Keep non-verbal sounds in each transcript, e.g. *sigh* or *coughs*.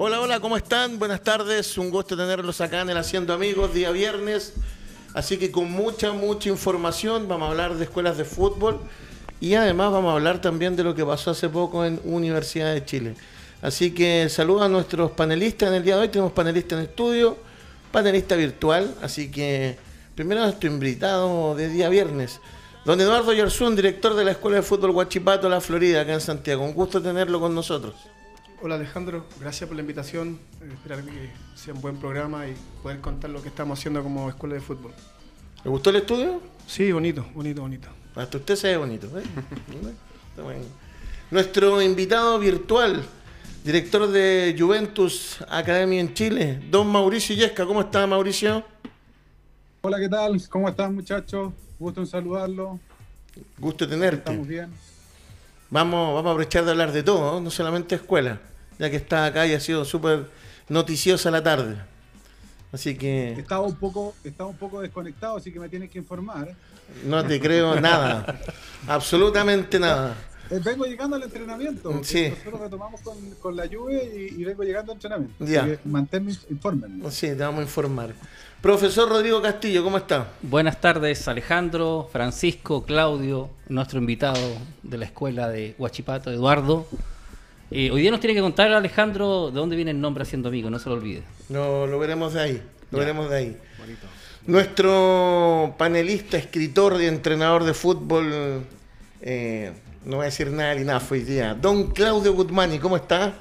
Hola, hola, ¿cómo están? Buenas tardes, un gusto tenerlos acá en el Haciendo Amigos, día viernes. Así que con mucha, mucha información vamos a hablar de escuelas de fútbol y además vamos a hablar también de lo que pasó hace poco en Universidad de Chile. Así que saludo a nuestros panelistas en el día de hoy. Tenemos panelista en estudio, panelista virtual. Así que primero nuestro invitado de día viernes, don Eduardo Yarzún, director de la Escuela de Fútbol Huachipato, La Florida, acá en Santiago. Un gusto tenerlo con nosotros. Hola Alejandro, gracias por la invitación. Eh, esperar que sea un buen programa y poder contar lo que estamos haciendo como escuela de fútbol. ¿Le gustó el estudio? Sí, bonito, bonito, bonito. Hasta usted se ve bonito. ¿eh? *laughs* Nuestro invitado virtual, director de Juventus Academy en Chile, don Mauricio Yesca. ¿Cómo está Mauricio? Hola, ¿qué tal? ¿Cómo están muchachos? Gusto en saludarlo. Gusto tenerte. Estamos bien. Vamos, vamos a aprovechar de hablar de todo, no solamente escuela, ya que está acá y ha sido súper noticiosa la tarde. Así que. Estaba un poco, estaba un poco desconectado, así que me tienes que informar. No te creo nada. *laughs* absolutamente nada. Eh, vengo llegando al entrenamiento. Sí. Nosotros retomamos con, con la lluvia y, vengo llegando al entrenamiento. Ya. Manténme informe. Sí, te vamos a informar. Profesor Rodrigo Castillo, ¿cómo está? Buenas tardes, Alejandro, Francisco, Claudio, nuestro invitado de la escuela de Huachipato, Eduardo. Eh, hoy día nos tiene que contar, Alejandro, de dónde viene el nombre Haciendo Amigos, no se lo olvide. No, lo veremos de ahí, lo veremos de ahí. Nuestro panelista, escritor y entrenador de fútbol, eh, no voy a decir nada del INAF hoy día, don Claudio Guzmani, ¿cómo está?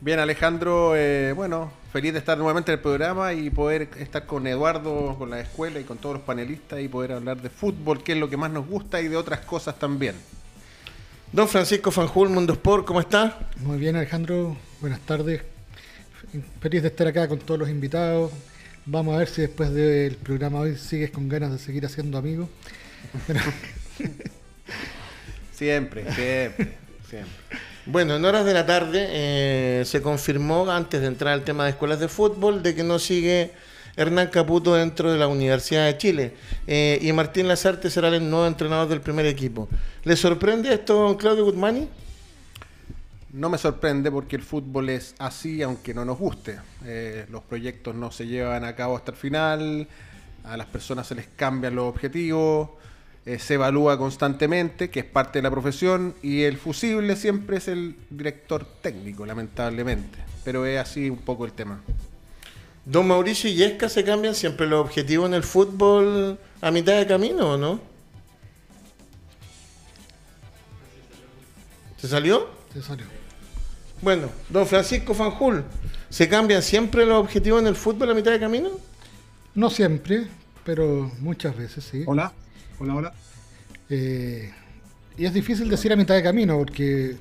Bien, Alejandro, eh, bueno, feliz de estar nuevamente en el programa y poder estar con Eduardo, con la escuela y con todos los panelistas y poder hablar de fútbol, que es lo que más nos gusta, y de otras cosas también. Don Francisco Fanjul, Mundo Sport, ¿cómo está? Muy bien, Alejandro, buenas tardes. Feliz de estar acá con todos los invitados. Vamos a ver si después del programa hoy sigues con ganas de seguir haciendo amigos. *laughs* siempre, siempre, siempre. Bueno, en horas de la tarde eh, se confirmó, antes de entrar al tema de escuelas de fútbol, de que no sigue Hernán Caputo dentro de la Universidad de Chile. Eh, y Martín Lazarte será el nuevo entrenador del primer equipo. ¿Le sorprende esto, Claudio Guzmani? No me sorprende porque el fútbol es así, aunque no nos guste. Eh, los proyectos no se llevan a cabo hasta el final, a las personas se les cambian los objetivos. Eh, se evalúa constantemente, que es parte de la profesión, y el fusible siempre es el director técnico, lamentablemente. Pero es así un poco el tema. Don Mauricio y Yesca se cambian siempre los objetivos en el fútbol a mitad de camino, ¿o no? ¿Se salió? Se salió. Bueno, don Francisco Fanjul, ¿se cambian siempre los objetivos en el fútbol a mitad de camino? No siempre, pero muchas veces sí. Hola. Hola, hola. Eh, y es difícil decir a mitad de camino porque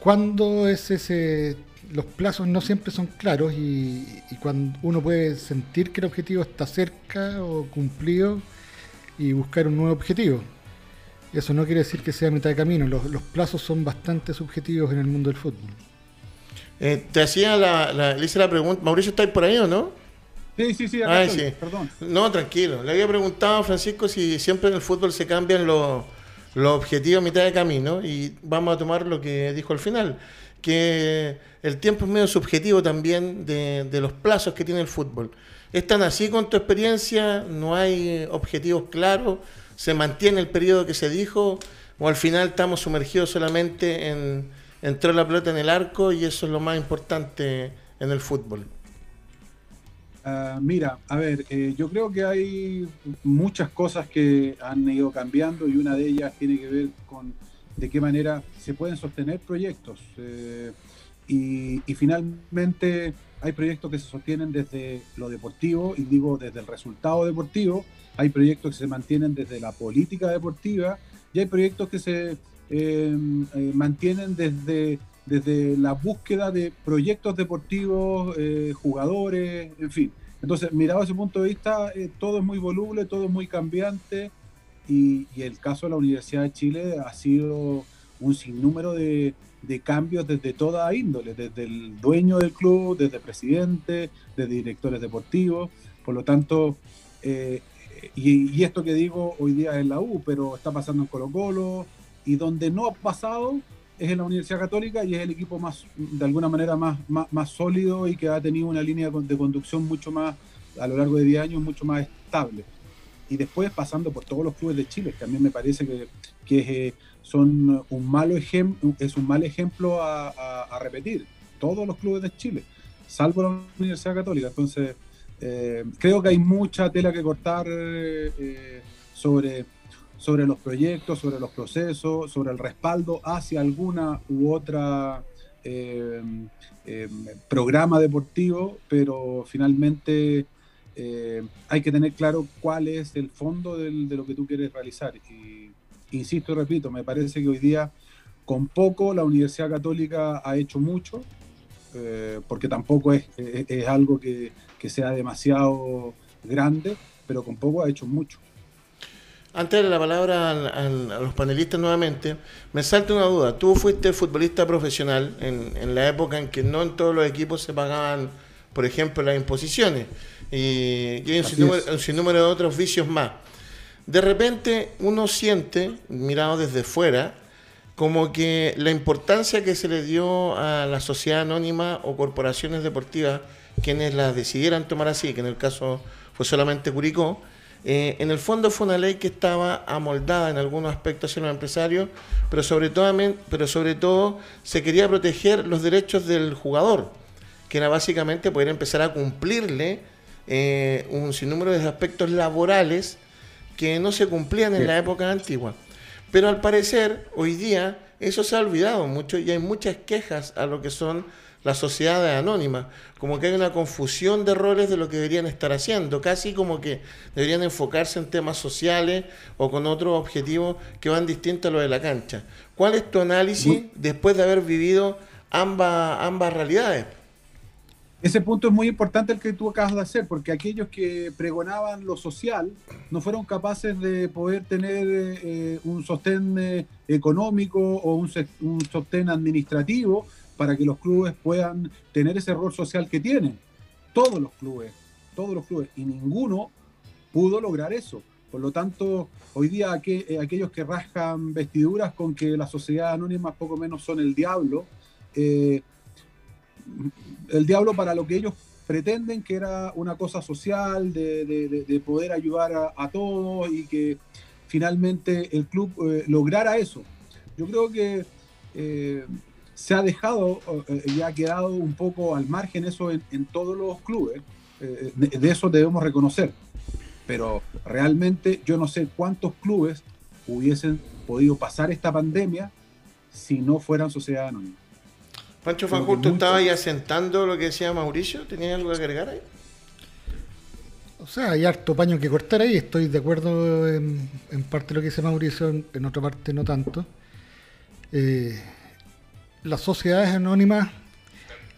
cuando es ese los plazos no siempre son claros y, cuando uno puede sentir que el objetivo está cerca o cumplido y buscar un nuevo objetivo. Eso no quiere decir que sea mitad de camino, los, plazos son bastante subjetivos en el mundo del fútbol. Eh, te hacía la, la, le hice la pregunta, Mauricio, ¿está por ahí o no? Sí, sí, sí, perdón. No, tranquilo. Le había preguntado a Francisco si siempre en el fútbol se cambian los, objetivos a mitad de camino y vamos a tomar lo que dijo al final, que el tiempo es medio subjetivo también de, de los plazos que tiene el fútbol. ¿Es tan así con tu experiencia? ¿No hay objetivos claros? ¿Se mantiene el periodo que se dijo? ¿O al final estamos sumergidos solamente en entrar la pelota en el arco y eso es lo más importante en el fútbol? Ah, mira, a ver, eh, yo creo que hay muchas cosas que han ido cambiando y una de ellas tiene que ver con de qué manera se pueden sostener proyectos. Eh, y, finalmente hay proyectos que se sostienen desde lo deportivo, y digo desde el resultado deportivo, hay proyectos que se mantienen desde la política deportiva y hay proyectos que se eh, mantienen desde desde la búsqueda de proyectos deportivos, eh, jugadores, en fin. Entonces, mirado desde ese punto de vista, eh, todo es muy voluble, todo es muy cambiante y, el caso de la Universidad de Chile ha sido un sinnúmero de, cambios desde toda índole, desde el dueño del club, desde presidente, desde directores deportivos. Por lo tanto, eh, y, y, esto que digo hoy día es la U, pero está pasando en Colo Colo, y donde no ha pasado es en la Universidad Católica y es el equipo más, de alguna manera, más, más, sólido y que ha tenido una línea de conducción mucho más, a lo largo de 10 años, mucho más estable. Y después pasando por todos los clubes de Chile, que a mí me parece que, que eh, son un malo es un mal ejemplo a, a, repetir. Todos los clubes de Chile, salvo la Universidad Católica. Entonces, eh, creo que hay mucha tela que cortar eh, sobre sobre los proyectos, sobre los procesos, sobre el respaldo hacia alguna u otra eh, eh, programa deportivo, pero finalmente eh, hay que tener claro cuál es el fondo de lo que tú quieres realizar. Y insisto y repito, me parece que hoy día con poco la Universidad Católica ha hecho mucho, porque tampoco es, algo que sea demasiado grande, pero con poco ha hecho mucho. Antes de la palabra a, los panelistas nuevamente, me salta una duda. Tú fuiste futbolista profesional en, la época en que no en todos los equipos se pagaban, por ejemplo, las imposiciones y, hay un sinnúmero, de otros vicios más. De repente uno siente, mirado desde fuera, como que la importancia que se le dio a la sociedad anónima o corporaciones deportivas, quienes las decidieran tomar así, que en el caso fue solamente Curicó, eh, en el fondo fue una ley que estaba amoldada en algunos aspectos hacia los empresarios, pero sobre, todo, pero sobre todo se quería proteger los derechos del jugador, que era básicamente poder empezar a cumplirle eh, un sinnúmero de aspectos laborales que no se cumplían en la época antigua. Pero al parecer, hoy día, eso se ha olvidado mucho y hay muchas quejas a lo que son las sociedades anónimas, como que hay una confusión de roles de lo que deberían estar haciendo, casi como que deberían enfocarse en temas sociales o con otros objetivos que van distintos a los de la cancha. ¿Cuál es tu análisis después de haber vivido ambas, ambas realidades? Ese punto es muy importante el que tú acabas de hacer, porque aquellos que pregonaban lo social no fueron capaces de poder tener eh, un sostén eh, económico o un, un sostén administrativo para que los clubes puedan tener ese rol social que tienen. Todos los clubes, todos los clubes, y ninguno pudo lograr eso. Por lo tanto, hoy día eh, aquellos que rascan vestiduras con que la sociedad anónima poco menos son el diablo, eh, el diablo para lo que ellos pretenden que era una cosa social, de, poder ayudar a, todos y que finalmente el club eh, lograra eso. Yo creo que se ha dejado eh, y ha quedado un poco al margen eso en, todos los clubes. Eh, de, eso debemos reconocer. Pero realmente yo no sé cuántos clubes hubiesen podido pasar esta pandemia si no fueran sociedad anónima. Pancho Fanjul, ¿tú estabas ahí asentando lo que decía Mauricio? ¿Tenías algo que agregar ahí? O sea, hay harto paño que cortar ahí. Estoy de acuerdo en, parte de lo que dice Mauricio, en, otra parte no tanto. Eh, las sociedades anónimas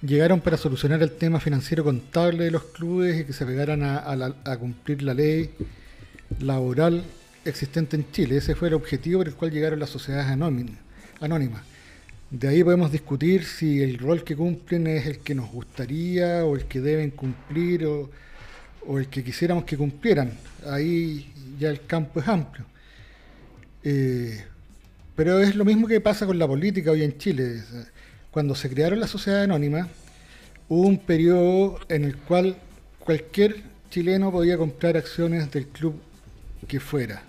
llegaron para solucionar el tema financiero contable de los clubes y que se pegaran a, cumplir la ley laboral existente en Chile. Ese fue el objetivo por el cual llegaron las sociedades anónimas. De ahí podemos discutir si el rol que cumplen es el que nos gustaría o el que deben cumplir o, el que quisiéramos que cumplieran. Ahí ya el campo es amplio. Eh, pero es lo mismo que pasa con la política hoy en Chile. Cuando se crearon las sociedades anónimas, hubo un periodo en el cual cualquier chileno podía comprar acciones del club que fuera.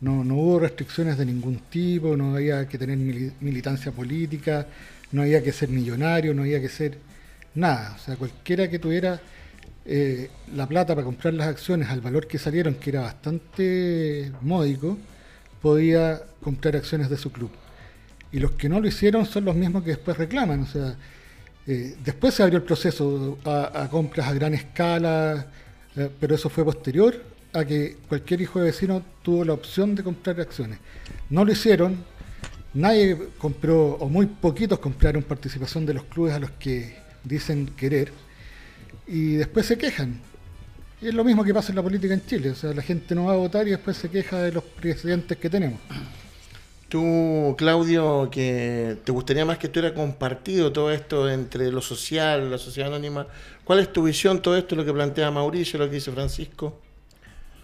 No, no hubo restricciones de ningún tipo, no había que tener militancia política, no había que ser millonario, no había que ser nada. O sea, cualquiera que tuviera eh, la plata para comprar las acciones al valor que salieron, que era bastante módico, podía comprar acciones de su club. Y los que no lo hicieron son los mismos que después reclaman. O sea, eh, después se abrió el proceso a, compras a gran escala, eh, pero eso fue posterior a que cualquier hijo de vecino tuvo la opción de comprar acciones. No lo hicieron, nadie compró, o muy poquitos compraron participación de los clubes a los que dicen querer, y después se quejan. Y es lo mismo que pasa en la política en Chile, o sea, la gente no va a votar y después se queja de los presidentes que tenemos. Tú, Claudio, que te gustaría más que estuviera compartido todo esto entre lo social, la sociedad anónima, ¿cuál es tu visión todo esto, lo que plantea Mauricio, lo que dice Francisco?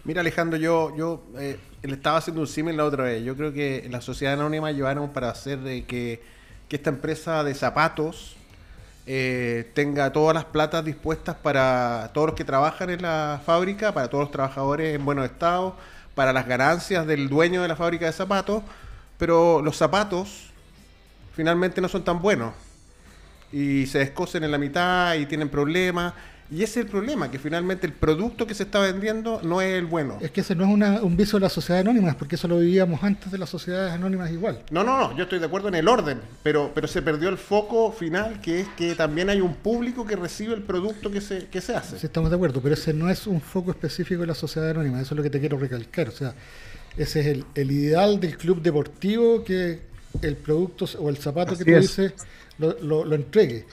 Mira Alejandro, yo, yo eh, le estaba haciendo un símil la otra vez. Yo creo que la sociedad anónima llevaron para hacer de que, que esta empresa de zapatos eh, tenga todas las platas dispuestas para todos los que trabajan en la fábrica, para todos los trabajadores en buenos estados, para las ganancias del dueño de la fábrica de zapatos, pero los zapatos finalmente no son tan buenos y se descosen en la mitad y tienen problemas. Y ese es el problema, que finalmente el producto que se está vendiendo no es el bueno. Es que ese no es una- un vicio de las sociedades anónimas, porque eso lo vivíamos antes de las sociedades anónimas igual. No, no, no, yo estoy de acuerdo en el orden, pero, pero se perdió el foco final, que es que también hay un público que recibe el producto que se, que se hace. Sí, estamos de acuerdo, pero ese no es un foco específico de la sociedad anónima, eso es lo que te quiero recalcar. O sea, ese es el, el ideal del club deportivo que el producto o el zapato Así que tú es. dices lo, lo- lo entregue.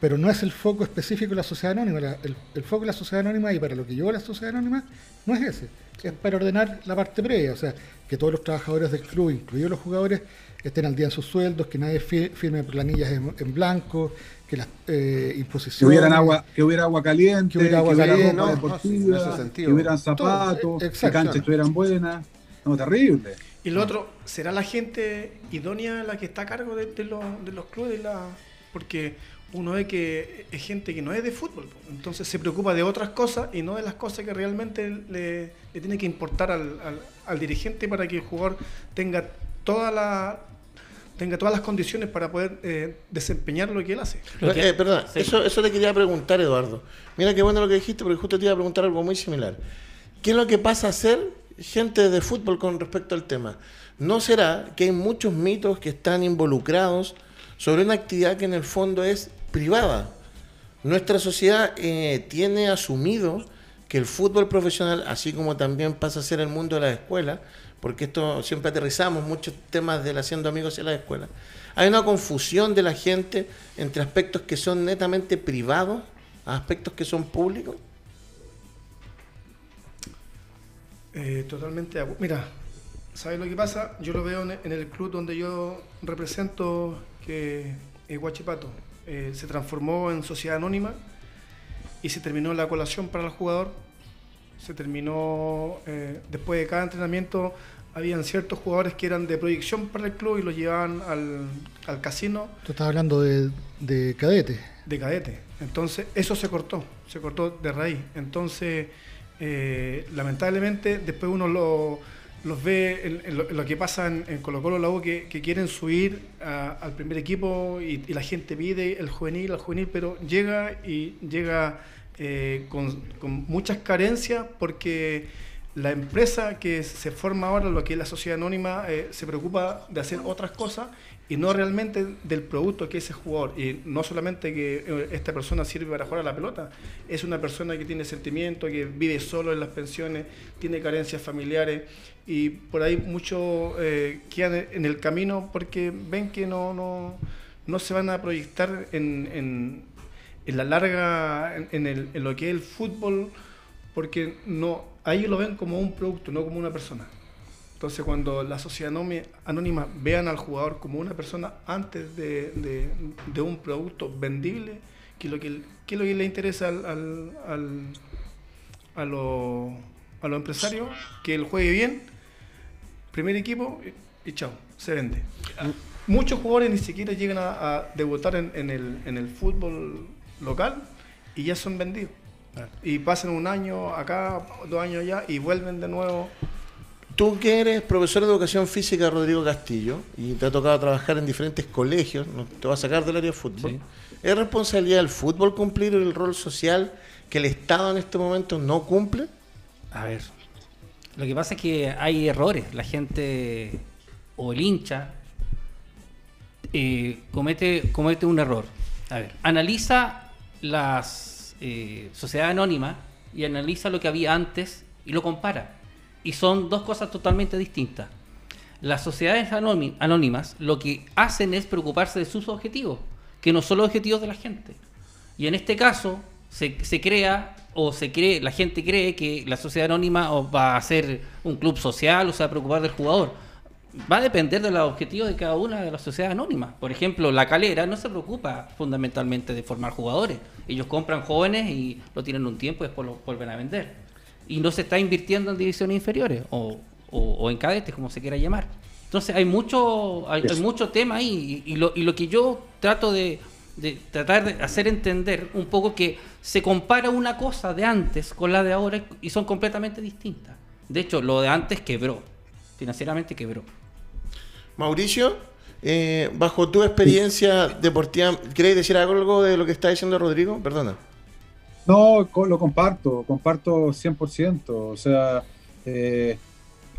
Pero no es el foco específico de la sociedad anónima. La- el, el foco de la sociedad anónima y para lo que lleva la sociedad anónima no es ese. Es para ordenar la parte previa. O sea, que todos los trabajadores del club, incluidos los jugadores, estén al día en sus sueldos, que nadie fi- firme planillas en, en blanco, que las eh, Que imposiciones. hubieran agua, que hubiera agua caliente, Que hubiera agua caliente, ropa no, no, deportiva, sí, que hubieran Todo, zapatos, eh, que exacto. canchas estuvieran buenas. No, terrible. Y lo otro, ¿será la gente idónea la que está a cargo de, de los, de los clubes? de la Porque uno ve que es gente que no es de fútbol, entonces se preocupa de otras cosas y no de las cosas que realmente le, le tiene que importar al, al- al dirigente para que el jugador tenga toda la tenga todas las condiciones para poder eh, desempeñar lo que él hace. Eh, perdón, sí. eso, eso te quería preguntar, Eduardo. Mira qué bueno lo que dijiste, porque justo te iba a preguntar algo muy similar. ¿Qué es lo que pasa a ser gente de fútbol con respecto al tema? ¿No será que hay muchos mitos que están involucrados sobre una actividad que en el fondo es privada? Nuestra sociedad eh, tiene asumido que el fútbol profesional, así como también pasa a ser el mundo de la escuela, porque esto siempre aterrizamos muchos temas del haciendo amigos en la escuela, hay una confusión de la gente entre aspectos que son netamente privados a aspectos que son públicos. Eh, totalmente Mira, ¿sabes lo que pasa? Yo lo veo en el club donde yo represento, que Huachipato. Eh, se transformó en sociedad anónima y se terminó la colación para el jugador. Se terminó, eh, después de cada entrenamiento, habían ciertos jugadores que eran de proyección para el club y los llevaban al, al casino Tú estás hablando de, de cadete. de cadete. Entonces, eso se cortó, se cortó de raíz. Entonces, eh, lamentablemente, después uno lo- los ve en, lo, que pasa en, Colo Colo, la que, que quieren subir al primer equipo y, y la gente pide el juvenil, al juvenil, pero llega y llega eh, con, con muchas carencias porque la empresa que se forma ahora, lo que es la sociedad anónima, eh, se preocupa de hacer otras cosas y no realmente del producto que es ese jugador. Y no solamente que eh, esta persona sirve para jugar a la pelota, es una persona que tiene sentimiento, que vive solo en las pensiones, tiene carencias familiares y por ahí muchos eh, quedan en el camino porque ven que no, no, no se van a proyectar en, en- la larga, en, en el- en lo que es el fútbol, porque no, a ellos lo ven como un producto, no como una persona. Entonces, cuando la sociedad anónima vean al jugador como una persona antes de, un producto vendible, que es lo que, le interesa a los empresarios, que él juegue bien, primer equipo y, chao, se vende. Muchos jugadores ni siquiera llegan a, debutar en el fútbol local y ya son vendidos. Y pasan un año acá, dos años allá y vuelven de nuevo. Tú que eres profesor de educación física Rodrigo Castillo y te ha tocado trabajar en diferentes colegios, no te vas a sacar del área de fútbol. Sí. ¿Es responsabilidad del fútbol cumplir el rol social que el Estado en este momento no cumple? A ver, lo que pasa es que hay errores. La gente o el hincha eh, comete, comete un error. A ver, analiza las eh, sociedades anónimas y analiza lo que había antes y lo compara. Y son dos cosas totalmente distintas. Las sociedades anóni- anónimas lo que hacen es preocuparse de sus objetivos, que no son los objetivos de la gente. Y en este caso se, se crea o se cree, la gente cree que la sociedad anónima va a ser un club social o se va a preocupar del jugador. Va a depender de los objetivos de cada una de las sociedades anónimas. Por ejemplo, la calera no se preocupa fundamentalmente de formar jugadores. Ellos compran jóvenes y lo tienen un tiempo y después lo vuelven a vender. y no se está invirtiendo en divisiones inferiores o, o- o en cadetes, como se quiera llamar. Entonces hay mucho, hay, hay mucho tema ahí y, y lo, y lo que yo trato de, de tratar de hacer entender un poco que se compara una cosa de antes con la de ahora y son completamente distintas. De hecho, lo de antes quebró, financieramente quebró. Mauricio, eh, bajo tu experiencia deportiva, ¿querés decir algo de lo que está diciendo Rodrigo? Perdona. No, lo comparto, comparto 100%. O sea, eh,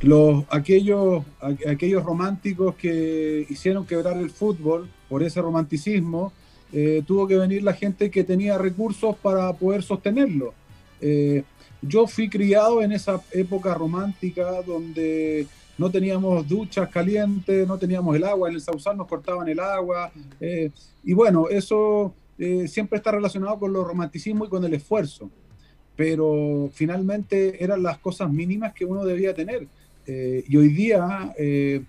los, aquellos, aquellos románticos que hicieron quebrar el fútbol por ese romanticismo, eh, tuvo que venir la gente que tenía recursos para poder sostenerlo. Eh, yo fui criado en esa época romántica donde no teníamos duchas calientes, no teníamos el agua, en el Sausal nos cortaban el agua, eh, y bueno, eso eh, siempre está relacionado con lo romanticismo y con el esfuerzo, pero finalmente eran las cosas mínimas que uno debía tener. Eh, y hoy día eh,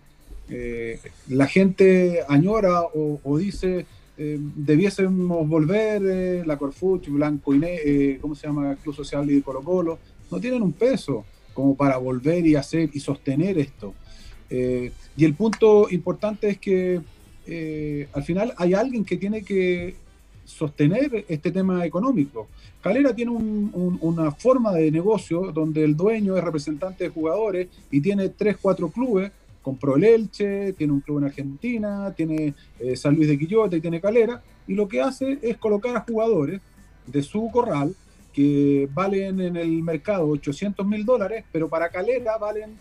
la gente añora o, o dice, debiésemos volver, eh, la Corfuch, Blanco y eh, ¿cómo se llama? Club Social y Colo Colo, no tienen un peso como para volver y hacer y sostener esto. Eh, y el punto importante es que eh, al final hay alguien que tiene que sostener este tema económico. Calera tiene un- un- una forma de negocio donde el dueño es representante de jugadores y tiene tres, cuatro clubes. Compró el Elche, tiene un club en Argentina, tiene eh, San Luis de Quillota y tiene Calera. Y lo que hace es colocar a jugadores de su corral que valen en el mercado 800 mil dólares, pero para Calera valen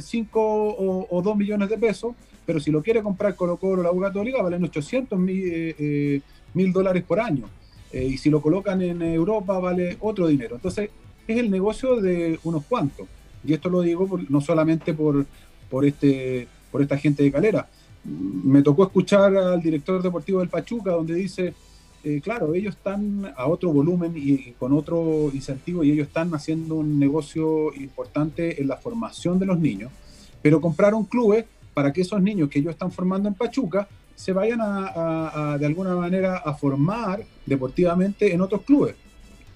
5 o, o 2 millones de pesos, pero si lo quiere comprar Colo Colo la U valen 800 mil, eh, eh, dólares por año. Eh, y si lo colocan en Europa vale otro dinero. Entonces es el negocio de unos cuantos. Y esto lo digo por- no solamente por, por, este, por esta gente de Calera. Me tocó escuchar al director deportivo del Pachuca donde dice, eh, claro, ellos están a otro volumen y, con otro incentivo y ellos están haciendo un negocio importante en la formación de los niños, pero compraron clubes para que esos niños que ellos están formando en Pachuca se vayan a, de alguna manera a formar deportivamente en otros clubes,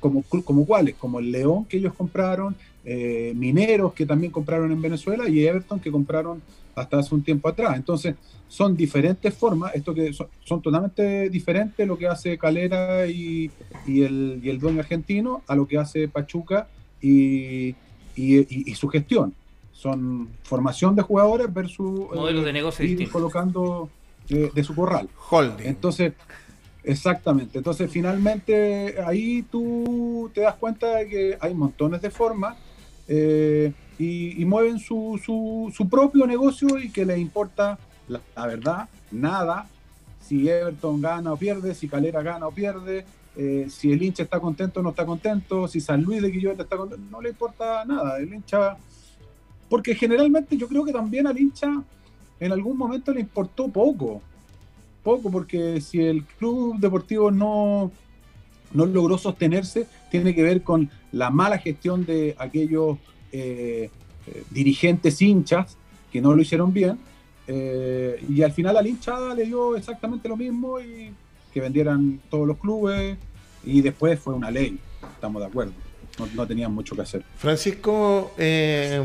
como, como cuáles, como el León que ellos compraron, eh, Mineros que también compraron en Venezuela y Everton que compraron hasta hace un tiempo atrás. Entonces, son diferentes formas, esto que son, son totalmente diferentes lo que hace Calera y, y el, y el dueño argentino a lo que hace Pachuca y, y- y- y su gestión. Son formación de jugadores versus eh, Modelos de negocio ir distintos. colocando eh, de su corral. Holding. Entonces, exactamente. Entonces, finalmente, ahí tú te das cuenta de que hay montones de formas eh, y, mueven su, su, propio negocio y que les importa, la, la verdad, nada. Si Everton gana o pierde, si Calera gana o pierde, eh, si el hincha está contento o no está contento, si San Luis de Quillota está contento, no le importa nada. El hincha, porque generalmente yo creo que también al hincha en algún momento le importó poco poco, porque si el club deportivo no, no logró sostenerse, tiene que ver con la mala gestión de aquellos eh, dirigentes hinchas que no lo hicieron bien. eh, y al final a la hinchada le dio exactamente lo mismo y que vendieran todos los clubes y después fue una ley, estamos de acuerdo. No, no tenían mucho que hacer. Francisco, eh,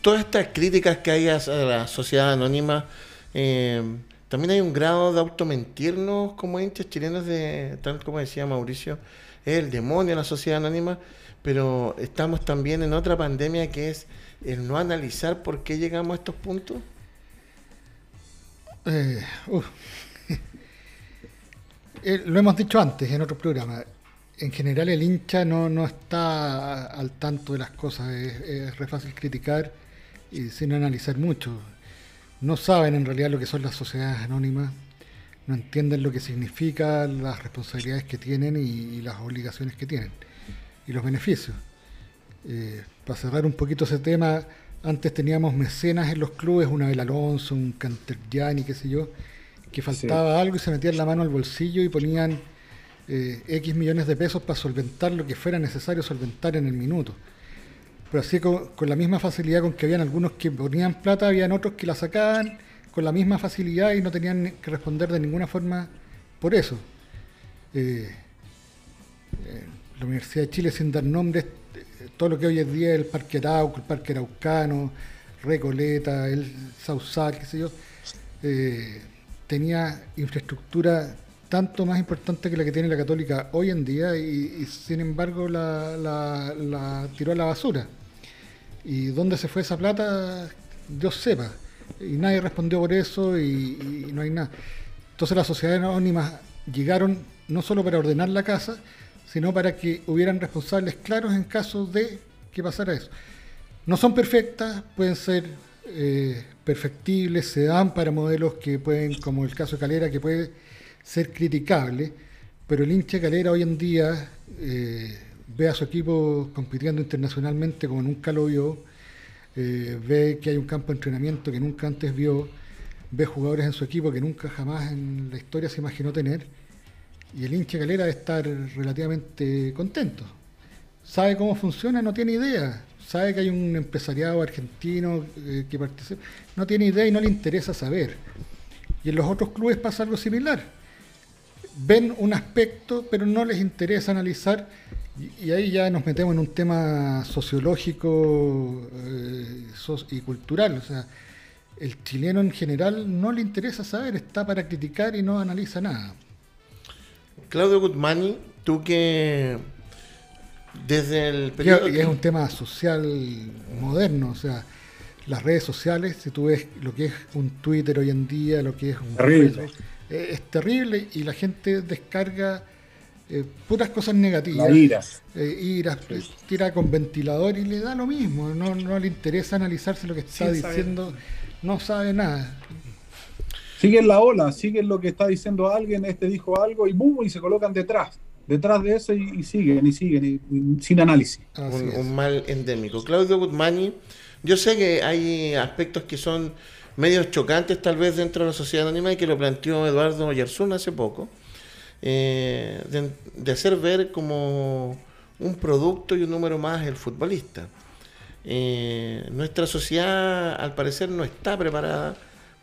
todas estas críticas que hay a la sociedad anónima, eh, también hay un grado de automentirnos como hinchas chilenos de, tal como decía Mauricio, el demonio la sociedad anónima, pero estamos también en otra pandemia que es el no analizar por qué llegamos a estos puntos. Eh. *laughs* Eh, lo hemos dicho antes en otros programas. En general el hincha no, no está al tanto de las cosas. Es, es re fácil criticar y sin analizar mucho. No saben en realidad lo que son las sociedades anónimas. No entienden lo que significa, las responsabilidades que tienen y, y las obligaciones que tienen. Y los beneficios. Eh, para cerrar un poquito ese tema, antes teníamos mecenas en los clubes, una Abel Alonso, un Cantergiani, qué sé yo, que faltaba algo y se metían la mano al bolsillo y ponían eh, X millones de pesos para solventar lo que fuera necesario solventar en el minuto. Pero así con, la misma facilidad con que habían algunos que ponían plata, habían otros que la sacaban con la misma facilidad y no tenían que responder de ninguna forma por eso. Eh, eh, la Universidad de Chile, sin dar nombres, eh, todo lo que hoy en día el Parque Arauco, el Parque Araucano, Recoleta, el Sausal, qué sé yo, tenía infraestructura tanto más importante que la que tiene la Católica hoy en día y, sin embargo la tiró a la basura. ¿Y dónde se fue esa plata? Dios sepa. Y nadie respondió por eso y, no hay nada. Entonces las sociedades anónimas llegaron no solo para ordenar la casa, sino para que hubieran responsables claros en caso de que pasara eso. No son perfectas, pueden ser eh, perfectibles, se dan para modelos que pueden, como el caso de Calera, que puede ser criticable, pero el hincha Calera hoy en día eh, ve a su equipo compitiendo internacionalmente como nunca lo vio, eh, ve que hay un campo de entrenamiento que nunca antes vio, ve jugadores en su equipo que nunca jamás en la historia se imaginó tener, y el hincha de Calera debe estar relativamente contento. Sabe cómo funciona, no tiene idea. Sabe que hay un empresariado argentino eh, que participa, no tiene idea y no le interesa saber. Y en los otros clubes pasa algo similar. Ven un aspecto, pero no les interesa analizar, y, y ahí ya nos metemos en un tema sociológico eh, y cultural. O sea, el chileno en general no le interesa saber, está para criticar y no analiza nada. Claudio Guzmani, tú que desde el periodo... y es un tema social moderno, o sea, las redes sociales, si tú ves lo que es un Twitter hoy en día, lo que es un Terrible. Facebook, eh, es terrible y la gente descarga eh, puras cosas negativas. La ira. eh, ira, tira con ventilador y le da lo mismo, no, no le interesa analizarse lo que está diciendo, no sabe nada. Siguen la ola, siguen lo que está diciendo alguien, este dijo algo y boom, y se colocan detrás, detrás de eso y, y siguen y siguen, y- y sin análisis. Un, mal endémico. Claudio Guzmani, yo sé que hay aspectos que son medios chocantes tal vez dentro de la sociedad anónima y que lo planteó Eduardo Yarzún hace poco, eh, de, hacer ver como un producto y un número más el futbolista. Eh, nuestra sociedad al parecer no está preparada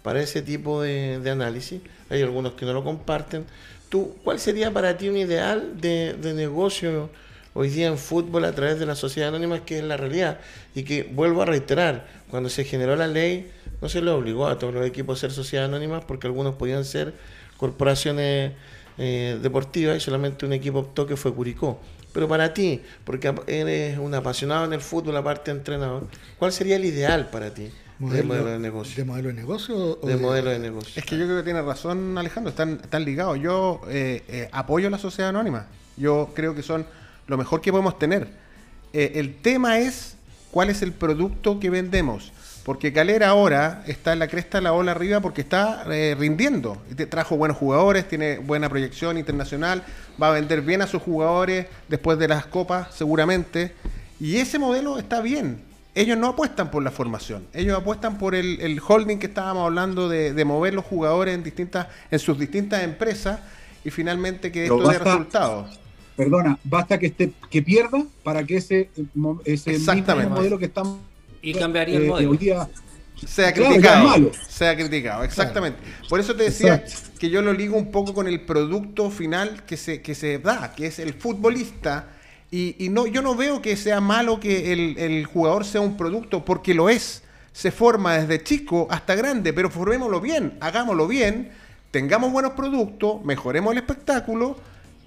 para ese tipo de, análisis. Hay algunos que no lo comparten. ¿Tú, ¿Cuál sería para ti un ideal de, de negocio hoy día en fútbol a través de la sociedad anónima, que es la realidad? Y que, vuelvo a reiterar, cuando se generó la ley, no se le obligó a todos los equipos a ser sociedades anónimas porque algunos podían ser corporaciones eh, deportivas y solamente un equipo optó que fue Curicó. Pero para ti, porque eres un apasionado en el fútbol, aparte de entrenador, ¿cuál sería el ideal para ti de modelo de negocio? ¿De modelo de negocio? o De modelo de negocio. Es que yo creo que tiene razón Alejandro, están, están ligados. Yo eh, eh, apoyo la sociedad anónima. Yo creo que son lo mejor que podemos tener. Eh, el tema es cuál es el producto que vendemos. Porque Calera ahora está en la cresta de la ola arriba porque está eh, rindiendo. Trajo buenos jugadores, tiene buena proyección internacional, va a vender bien a sus jugadores después de las copas, seguramente. Y ese modelo está bien. Ellos no apuestan por la formación, ellos apuestan por el, el holding que estábamos hablando de, de mover los jugadores en distintas, en sus distintas empresas y finalmente que esto dé resultados. Perdona, basta que esté, que pierda para que ese, eh, ese mismo modelo que estamos Y cambiaría el eh, modelo. hoy día sea Claro, criticado. malo. Sea criticado, exactamente. Por eso te decía Exacto. que yo lo ligo un poco con el producto final que se, que se da, que es el futbolista. Y, y no, yo no veo que sea malo que el, el jugador sea un producto, porque lo es. Se forma desde chico hasta grande, pero formémoslo bien, hagámoslo bien, tengamos buenos productos, mejoremos el espectáculo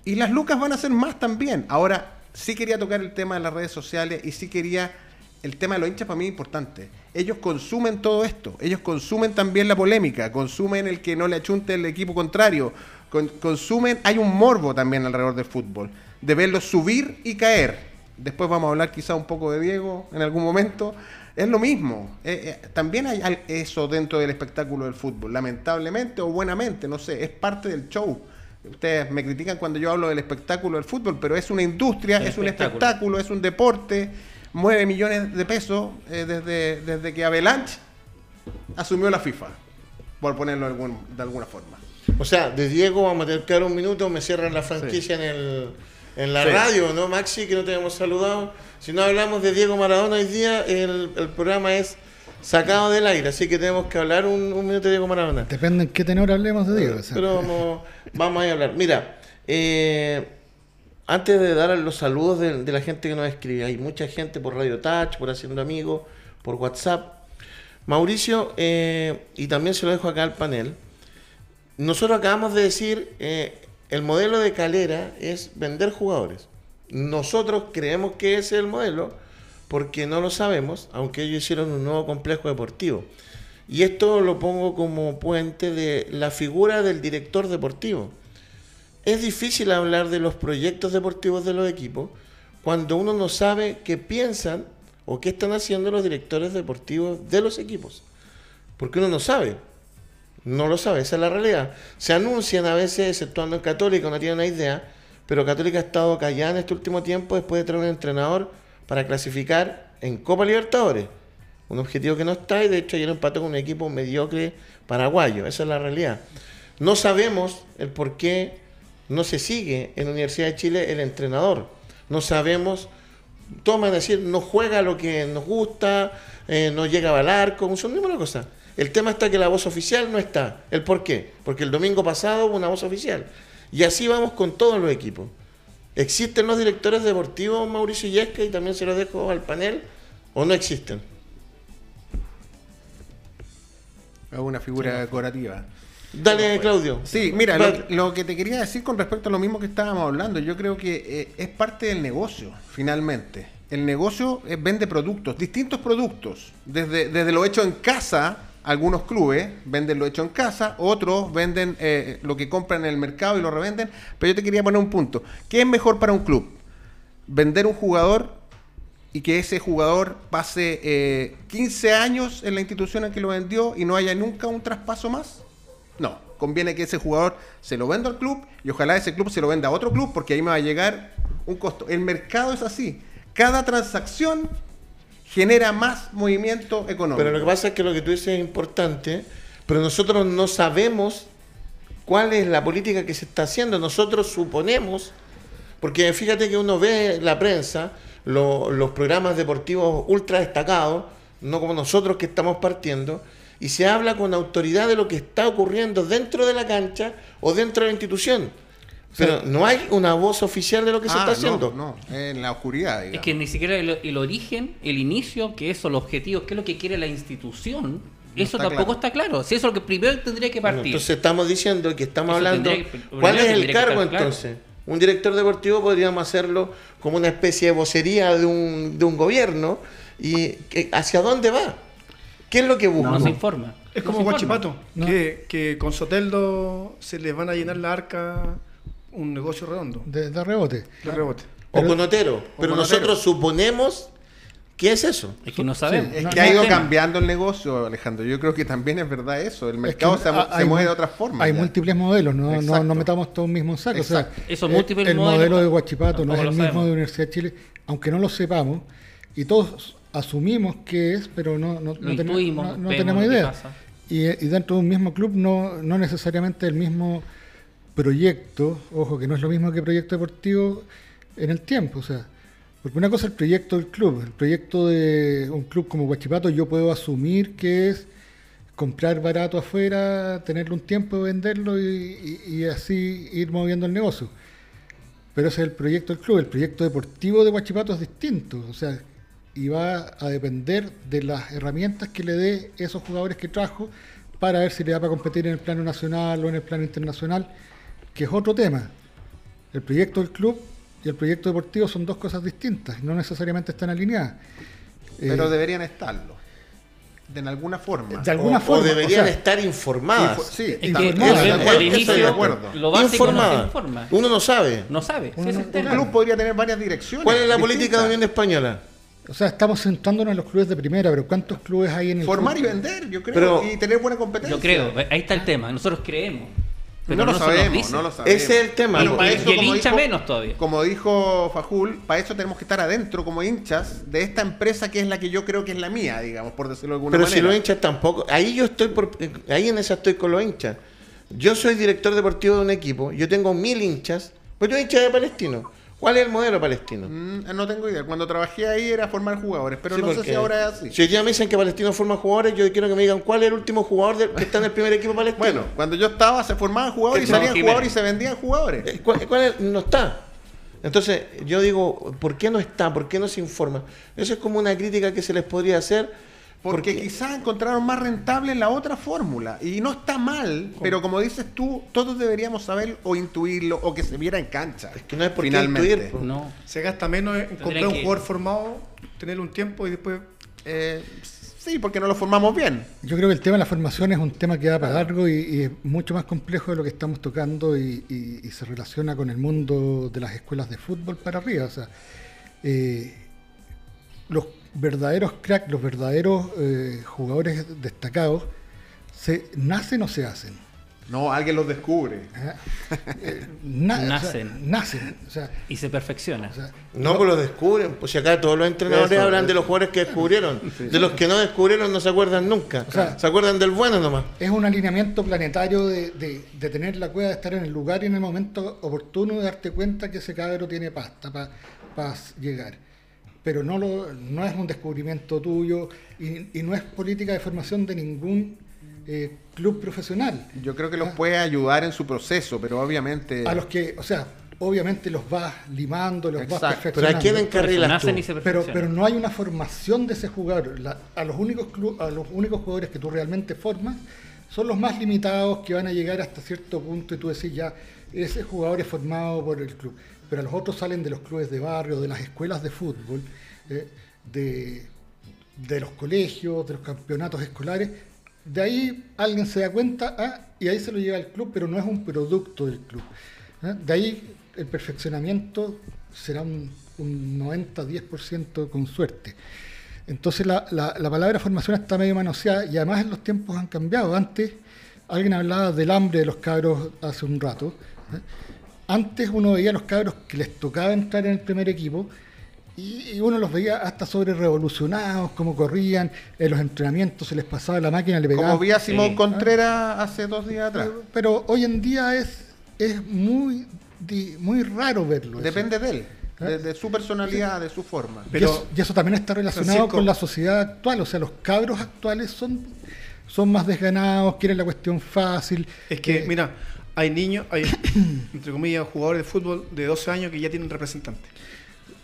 y las lucas van a ser más también. Ahora, sí quería tocar el tema de las redes sociales y sí quería el tema de los hinchas para mí es importante. Ellos consumen todo esto. Ellos consumen también la polémica. Consumen el que no le achunte el equipo contrario. Con- consumen. Hay un morbo también alrededor del fútbol. De verlos subir y caer. Después vamos a hablar quizá un poco de Diego en algún momento. Es lo mismo. Eh, eh, también hay eso dentro del espectáculo del fútbol. Lamentablemente o buenamente, no sé. Es parte del show. Ustedes me critican cuando yo hablo del espectáculo del fútbol, pero es una industria, El es un espectáculo, es un deporte, mueve millones de pesos eh, desde, desde que Avalanche asumió la FIFA, por ponerlo de, algún- de alguna forma. O sea, de Diego vamos a tener que dar un minuto, me cierran la franquicia en, el, en la Sí. radio, ¿no, Maxi? Que no te hemos saludado. Si no hablamos de Diego Maradona hoy día, el, el programa es sacado del aire, así que tenemos que hablar un, un minuto de Diego Maradona. Depende en qué tenor hablemos de Diego. o sea. Pero vamos, vamos a ir a hablar. Mira, eh, antes de dar los saludos de, la gente que nos escribe, hay mucha gente por Radio Touch, por Haciendo Amigos, por WhatsApp. Mauricio, eh, y también se lo dejo acá al panel, nosotros acabamos de decir, eh, el modelo de Calera es vender jugadores. Nosotros creemos que ese es el modelo porque no lo sabemos, aunque ellos hicieron un nuevo complejo deportivo. Y esto lo pongo como puente de la figura del director deportivo. Es difícil hablar de los proyectos deportivos de los equipos cuando uno no sabe qué piensan o qué están haciendo los directores deportivos de los equipos. Porque uno no sabe. No lo sabe, esa es la realidad. Se anuncian a veces, exceptuando en Católica, no tienen una idea, pero Católica ha estado callada en este último tiempo después de traer un entrenador para clasificar en Copa Libertadores. Un objetivo que no está y de hecho ayer empató con un equipo mediocre paraguayo. Esa es la realidad. No sabemos el por qué no se sigue en la Universidad de Chile el entrenador. No sabemos, toma decir, no juega lo que nos gusta, eh, no llega al arco, un número de cosas. El tema está que la voz oficial no está. ¿El por qué? Porque el domingo pasado hubo una voz oficial. Y así vamos con todos los equipos. ¿Existen los directores deportivos, Mauricio Yesca, y también se los dejo al panel, o no existen? Es una figura decorativa. Dale, Claudio. Sí, mira, lo, lo, que te quería decir con respecto a lo mismo que estábamos hablando, yo creo que eh, es parte del negocio, finalmente. El negocio eh, vende productos, distintos productos, desde, desde lo hecho en casa, algunos clubes venden lo hecho en casa, otros venden eh, lo que compran en el mercado y lo revenden, pero yo te quería poner un punto. ¿Qué es mejor para un club? ¿Vender un jugador y que ese jugador pase eh, 15 años en la institución en que lo vendió y no haya nunca un traspaso más? No, conviene que ese jugador se lo venda al club y ojalá ese club se lo venda a otro club porque ahí me va a llegar un costo. El mercado es así. Cada transacción genera más movimiento económico. Pero lo que pasa es que lo que tú dices es importante, pero nosotros no sabemos cuál es la política que se está haciendo. Nosotros suponemos, porque fíjate que uno ve la prensa, lo, los programas deportivos ultra destacados, no como nosotros que estamos partiendo, y se habla con autoridad de lo que está ocurriendo dentro de la cancha o dentro de la institución. Pero no hay una voz oficial de lo que se Ah, está haciendo. No, no, en la oscuridad. Es digamos. que ni siquiera el, el origen, el inicio, que eso, los objetivos, qué es lo que quiere la institución, eso está tampoco claro. está claro. Si eso es lo que primero tendría que Bueno, partir. entonces estamos diciendo que estamos Eso hablando. que- ¿Cuál es el cargo claro. entonces? Un director deportivo podríamos hacerlo como una especie de vocería de un, de un gobierno. ¿Y que- hacia dónde va? ¿Qué es lo que busca? no se informa. Es como. Guachipato, No. que, que con Soteldo se les van a llenar la arca un negocio redondo de, de rebote. de rebote. O con Otero. Pero con Otero. nosotros suponemos que es eso. Es que no sabemos. Es No, que no ha ido tema. cambiando el negocio, Alejandro. Yo creo que también es verdad eso. El Es mercado que se, hay mueve de otra forma. Hay ya. múltiples modelos, no, no, Exacto. no metamos todo en un mismo saco. O sea, Exacto. Esos eh, múltiples el modelos modelo de Guachipato no es el mismo sabemos. de Universidad de Chile, aunque no lo sepamos, y todos asumimos que es, pero no, no, no tenemos- intuimos, no- tenemos idea. Y, y dentro de un mismo club no, no necesariamente el mismo proyecto, ojo que no es lo mismo que proyecto deportivo en el tiempo, o sea, porque una cosa es el proyecto del club, el proyecto de un club como Guachipato yo puedo asumir que es comprar barato afuera, tenerlo un tiempo, venderlo y, y- y así ir moviendo el negocio. Pero ese es el proyecto del club, el proyecto deportivo de Guachipato es distinto, o sea, y va a depender de las herramientas que le dé esos jugadores que trajo para ver si le da para competir en el plano nacional o en el plano internacional, que es otro tema. El proyecto del club y el proyecto deportivo son dos cosas distintas, no necesariamente están alineadas. Pero Eh, deberían estarlo. De alguna forma. de alguna o, forma. o deberían o sea, Info- estar informadas. Sí, Es que Informada, eso, de acuerdo, inicio, estoy de acuerdo. lo básico no se informada. informa. Uno no sabe. No sabe. Uno no-. Un club podría tener varias direcciones. ¿Cuál es la política de distintas. Unión Española? O sea, estamos centrándonos en los clubes de primera, pero ¿cuántos clubes hay en el Formar y vender, yo creo. Pero- y tener buena competencia. Yo creo, ahí está el tema. Nosotros creemos. Pero no, lo sabemos, no lo sabemos. Ese es el tema. Pero Y- para y eso, el como hincha dijo- menos todavía. Como dijo Fajul, para eso tenemos que estar adentro como hinchas de esta empresa que es la que yo creo que es la mía, digamos, por decirlo de alguna Pero manera. si los hinchas tampoco. Ahí yo estoy por, ahí en esa estoy con los hinchas. Yo soy director deportivo de un equipo, yo tengo mil hinchas, pues yo hincha de Palestino. ¿Cuál es el modelo palestino? Mm, no tengo idea. Cuando trabajé ahí era formar jugadores, pero Sí, no sé si ahora es así. Si hoy día me dicen que Palestino forma jugadores, yo quiero que me digan cuál es el último jugador del- que está en el primer equipo palestino. Bueno, cuando yo estaba se formaban jugadores y salían Jiménez. jugadores y se vendían jugadores. Eh, ¿Cuál, cuál es? No está. Entonces, yo digo, ¿por qué no está? ¿Por qué no se informa? Eso es como una crítica que se les podría hacer. Porque quizás encontraron más rentable la otra fórmula. Y no está mal, pero como dices tú, todos deberíamos saber o intuirlo o que se viera en cancha. Es que no es por qué finalmente. intuir, po. No. Se gasta menos en comprar un que- jugador formado, tenerlo un tiempo y después Eh, sí, porque no lo formamos bien. Yo creo que el tema de la formación es un tema que da para largo y, y es mucho más complejo de lo que estamos tocando y, y- y se relaciona con el mundo de las escuelas de fútbol para arriba. O sea, eh, los verdaderos cracks, los verdaderos eh, jugadores destacados, se nacen o se hacen. No, alguien los descubre. ¿eh? Eh, na- o sea, Nacen. nacen. O sea, Y se perfecciona. o sea, No, pues lo descubren. Pues si acá todos los entrenadores Eso, hablan de los jugadores que descubrieron. De los que no descubrieron no se acuerdan nunca. O sea- se acuerdan del bueno nomás. Es un alineamiento planetario de, de- de tener la cueva, de estar en el lugar y en el momento oportuno de darte cuenta que ese cabro tiene pasta para llegar. Pero no, lo, no es un descubrimiento tuyo y, y no es política de formación de ningún eh, club profesional. Yo creo que los puede ayudar en su proceso, pero obviamente... A los que, o sea, obviamente los vas limando, los Exacto. vas Pero perfeccionando. ¿a quién encarrilas tú? nacen y se Pero, pero no hay una formación de ese jugador. La- a, los únicos a los únicos jugadores que tú realmente formas son los más limitados que van a llegar hasta cierto punto y tú decís ya, ese jugador es formado por el club. Pero los otros salen de los clubes de barrio, de las escuelas de fútbol, eh, de, los colegios, de los campeonatos escolares. De ahí alguien se da cuenta ah, y ahí se lo lleva al club, pero no es un producto del club. ¿eh? De ahí el perfeccionamiento será un, un 90-10% con suerte. Entonces la, la- la palabra formación está medio manoseada y además los tiempos han cambiado. Antes alguien hablaba del hambre de los cabros hace un rato. ¿eh? Antes uno veía a los cabros que les tocaba entrar en el primer equipo y, uno los veía hasta sobre revolucionados, cómo corrían, en los entrenamientos se les pasaba la máquina, le pegaban. Como vi a Simón Sí. Contreras hace dos días atrás. Pero, pero hoy en día es, es muy, di- muy raro verlo. eso. Depende de él, ¿Eh? de, de su personalidad, de su forma. Y Pero- eso, y eso también está relacionado Francisco- con la sociedad actual. O sea, los cabros actuales son, son más desganados, quieren la cuestión fácil. Es que, Eh, mira, hay niños, hay, *coughs* entre comillas, jugadores de fútbol de 12 años que ya tienen representantes.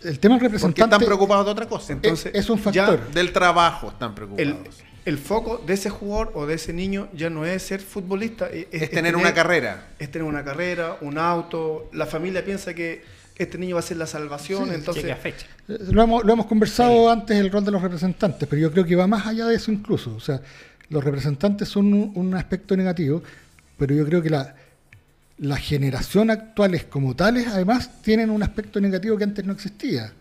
el tema del Porque están representante preocupados de otra cosa. es, Entonces, es un ya factor. Del trabajo están preocupados. el foco de ese jugador o de ese niño ya no es ser futbolista, es, es, tener una carrera. Es tener una carrera, un auto. La familia piensa que este niño va a ser la salvación, Sí, entonces a fecha. Lo hemos, lo hemos conversado antes el rol de los representantes, pero yo creo que va más allá de eso incluso. O sea, los representantes son un, un aspecto negativo, pero yo creo que la, la generación actuales como tales, además, tienen un aspecto negativo que antes no existía.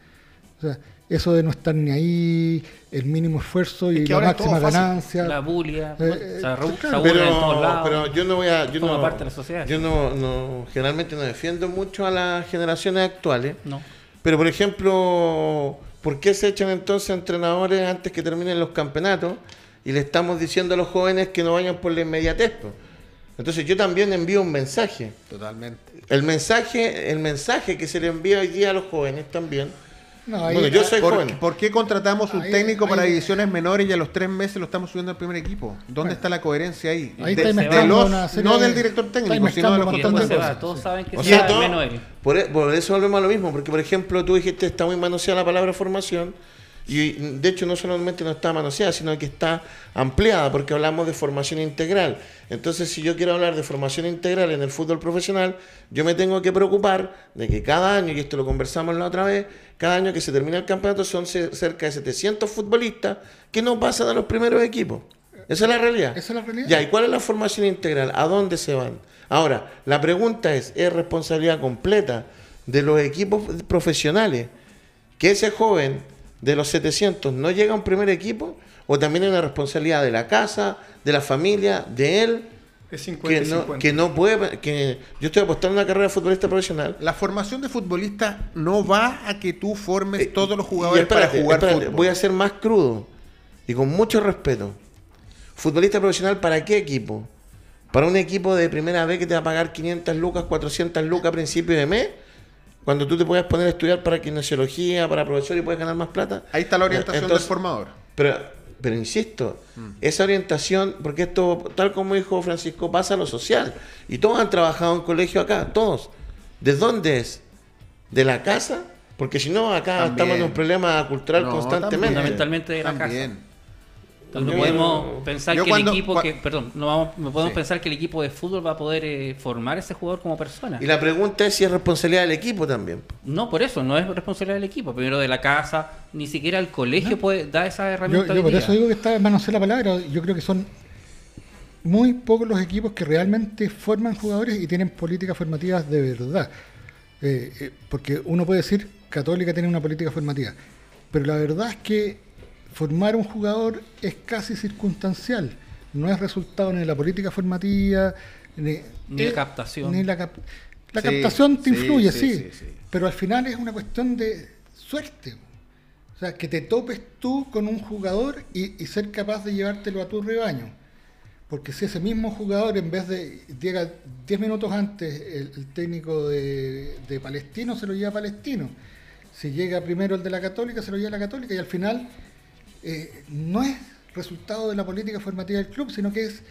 O sea, eso de no estar ni ahí, el mínimo esfuerzo y Es que la máxima ganancia. La bulia, Eh, eh, se, arru- claro. se aburren en todos Pero, lados. pero yo no voy a. Yo no, parte de la sociedad. Yo no, no- generalmente no defiendo mucho a las generaciones actuales. No. Pero, por ejemplo, ¿por qué se echan entonces entrenadores antes que terminen los campeonatos y le estamos diciendo a los jóvenes que no vayan por la inmediatez? po? Entonces yo también envío un mensaje. Totalmente. El mensaje, el mensaje que se le envía hoy día a los jóvenes también. No, ahí- Bueno, yo soy ¿Por, joven. por qué contratamos un Ahí- técnico para divisiones menores y a los tres meses lo estamos subiendo al primer equipo? ¿Dónde Bueno. está la coherencia ahí? Ahí de, de los- no de- del director técnico, sino de los va, cosas, todos saben que O se sea, todo- menos él. por, e- por eso volvemos a lo mismo, porque por ejemplo tú dijiste está muy manoseada la palabra formación y de hecho no solamente no está manoseada, sino que está ampliada porque hablamos de formación integral. Entonces si yo quiero hablar de formación integral en el fútbol profesional, yo me tengo que preocupar de que cada año, y esto lo conversamos la otra vez, cada año que se termina el campeonato son ce- cerca de 700 futbolistas que no pasan a los primeros equipos. Esa es la realidad. Esa es la realidad. Ya, ¿y cuál es la formación integral? ¿A dónde se van? Ahora, la pregunta es, ¿es responsabilidad completa de los equipos profesionales que ese joven de los 700 no llega a un primer equipo? ¿O también es una responsabilidad de la casa, de la familia, de él? es Que 50 y no, 50. que no puede, que yo estoy apostando a una carrera de futbolista profesional. La formación de futbolista no va a que tú formes Eh, todos los jugadores espérate, para jugar espérate, fútbol. Voy a ser más crudo y con mucho respeto. Futbolista profesional, ¿para qué equipo? ¿Para un equipo de primera vez que te va a pagar 500 lucas, 400 lucas a principio de mes? Cuando tú te puedes poner a estudiar para kinesiología, para profesor y puedes ganar más plata. Ahí está la orientación Entonces, del formador. Pero, pero insisto, Mm. esa orientación, porque esto, tal como dijo Francisco, pasa a lo social. Y todos han trabajado en colegio acá, todos. ¿De dónde es? de la casa, porque si no, acá También. estamos en un problema cultural No, constantemente. Fundamentalmente de la casa. No Yo- podemos pensar yo que cuando- el equipo cua- que, perdón, no vamos, no podemos Sí. pensar que el equipo de fútbol va a poder eh, formar a ese jugador como persona. Y la pregunta es si es responsabilidad del equipo también. No, por eso, no es responsabilidad del equipo, primero de la casa, ni siquiera el colegio puede dar esa Yo, herramienta. yo hoy por día. eso digo que está en manos de la palabra. Yo creo que son muy pocos los equipos que realmente forman jugadores y tienen políticas formativas de verdad. Eh, eh, porque uno puede decir, Católica tiene una política formativa, pero la verdad es que formar un jugador es casi circunstancial. No es resultado ni de la política formativa, ni, Ni de eh, captación. ni la, cap- la Sí, captación te sí, influye, sí, sí, sí, sí. pero al final es una cuestión de suerte. O sea, que te topes tú con un jugador y, y ser capaz de llevártelo a tu rebaño. Porque si ese mismo jugador, en vez de llega 10 minutos antes, el, el técnico de, de Palestino se lo lleva a Palestino. Si llega primero el de la Católica, se lo lleva a la Católica. Y al final eh, no es resultado de la política formativa del club, sino que es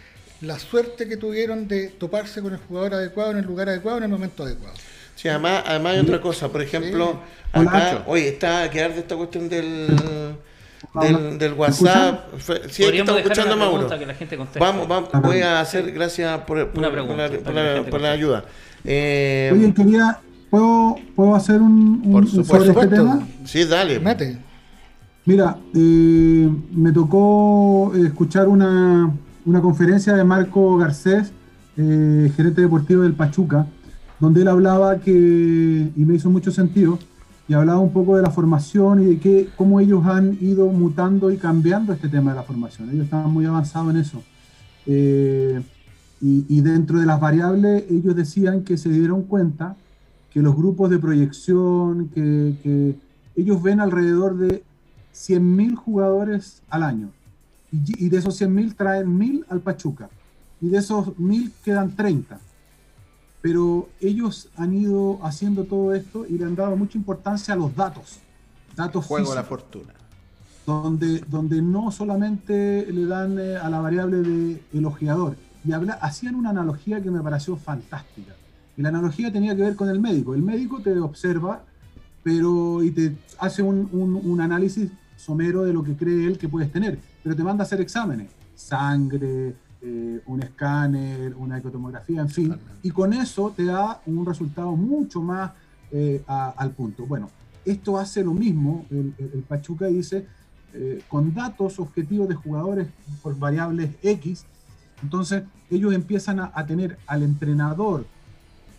la suerte que tuvieron de toparse con el jugador adecuado en el lugar adecuado en el momento adecuado. Sí, además, además hay otra cosa. Por ejemplo, Hola. acá, oye, está a quedar de esta cuestión del, del, del WhatsApp. Sí, estamos escuchando Mauro. que la gente. Vamos, vamos, voy a hacer, gracias por, por- Una por pregunta, la, por la la- gente por la conteste. ayuda. Eh, Oye, quería, ¿puedo, ¿puedo hacer un, un- Por un supuesto. sobre este Por supuesto. tema? sí, dale. Mete. Mira, eh, me tocó escuchar una, una conferencia de Marco Garcés, eh, gerente deportivo del Pachuca, donde él hablaba que, y me hizo mucho sentido, y hablaba un poco de la formación y de que, cómo ellos han ido mutando y cambiando este tema de la formación. Ellos estaban muy avanzados en eso. Eh, y, dentro de las variables, ellos decían que se dieron cuenta que los grupos de proyección, que ellos ven alrededor de 100.000 jugadores al año. Y, y de esos 100.000 traen 1.000 al Pachuca. Y de esos 1.000 quedan 30. Pero ellos han ido haciendo todo esto y le han dado mucha importancia a los datos. Datos Juego de la físicos fortuna. donde, donde no solamente le dan eh, a la variable de elogiador. Y habla, hacían una analogía que me pareció fantástica. Y la analogía tenía que ver con el médico. El médico te observa, pero y te hace un, un- un análisis somero de lo que cree él que puedes tener, pero te manda a hacer exámenes, sangre, eh, un escáner, una ecotomografía, en fin, y con eso te da un resultado mucho más eh, a- al punto. Bueno, esto hace lo mismo, el, el- el Pachuca dice, eh, con datos objetivos de jugadores por variables X, entonces ellos empiezan a, a tener al entrenador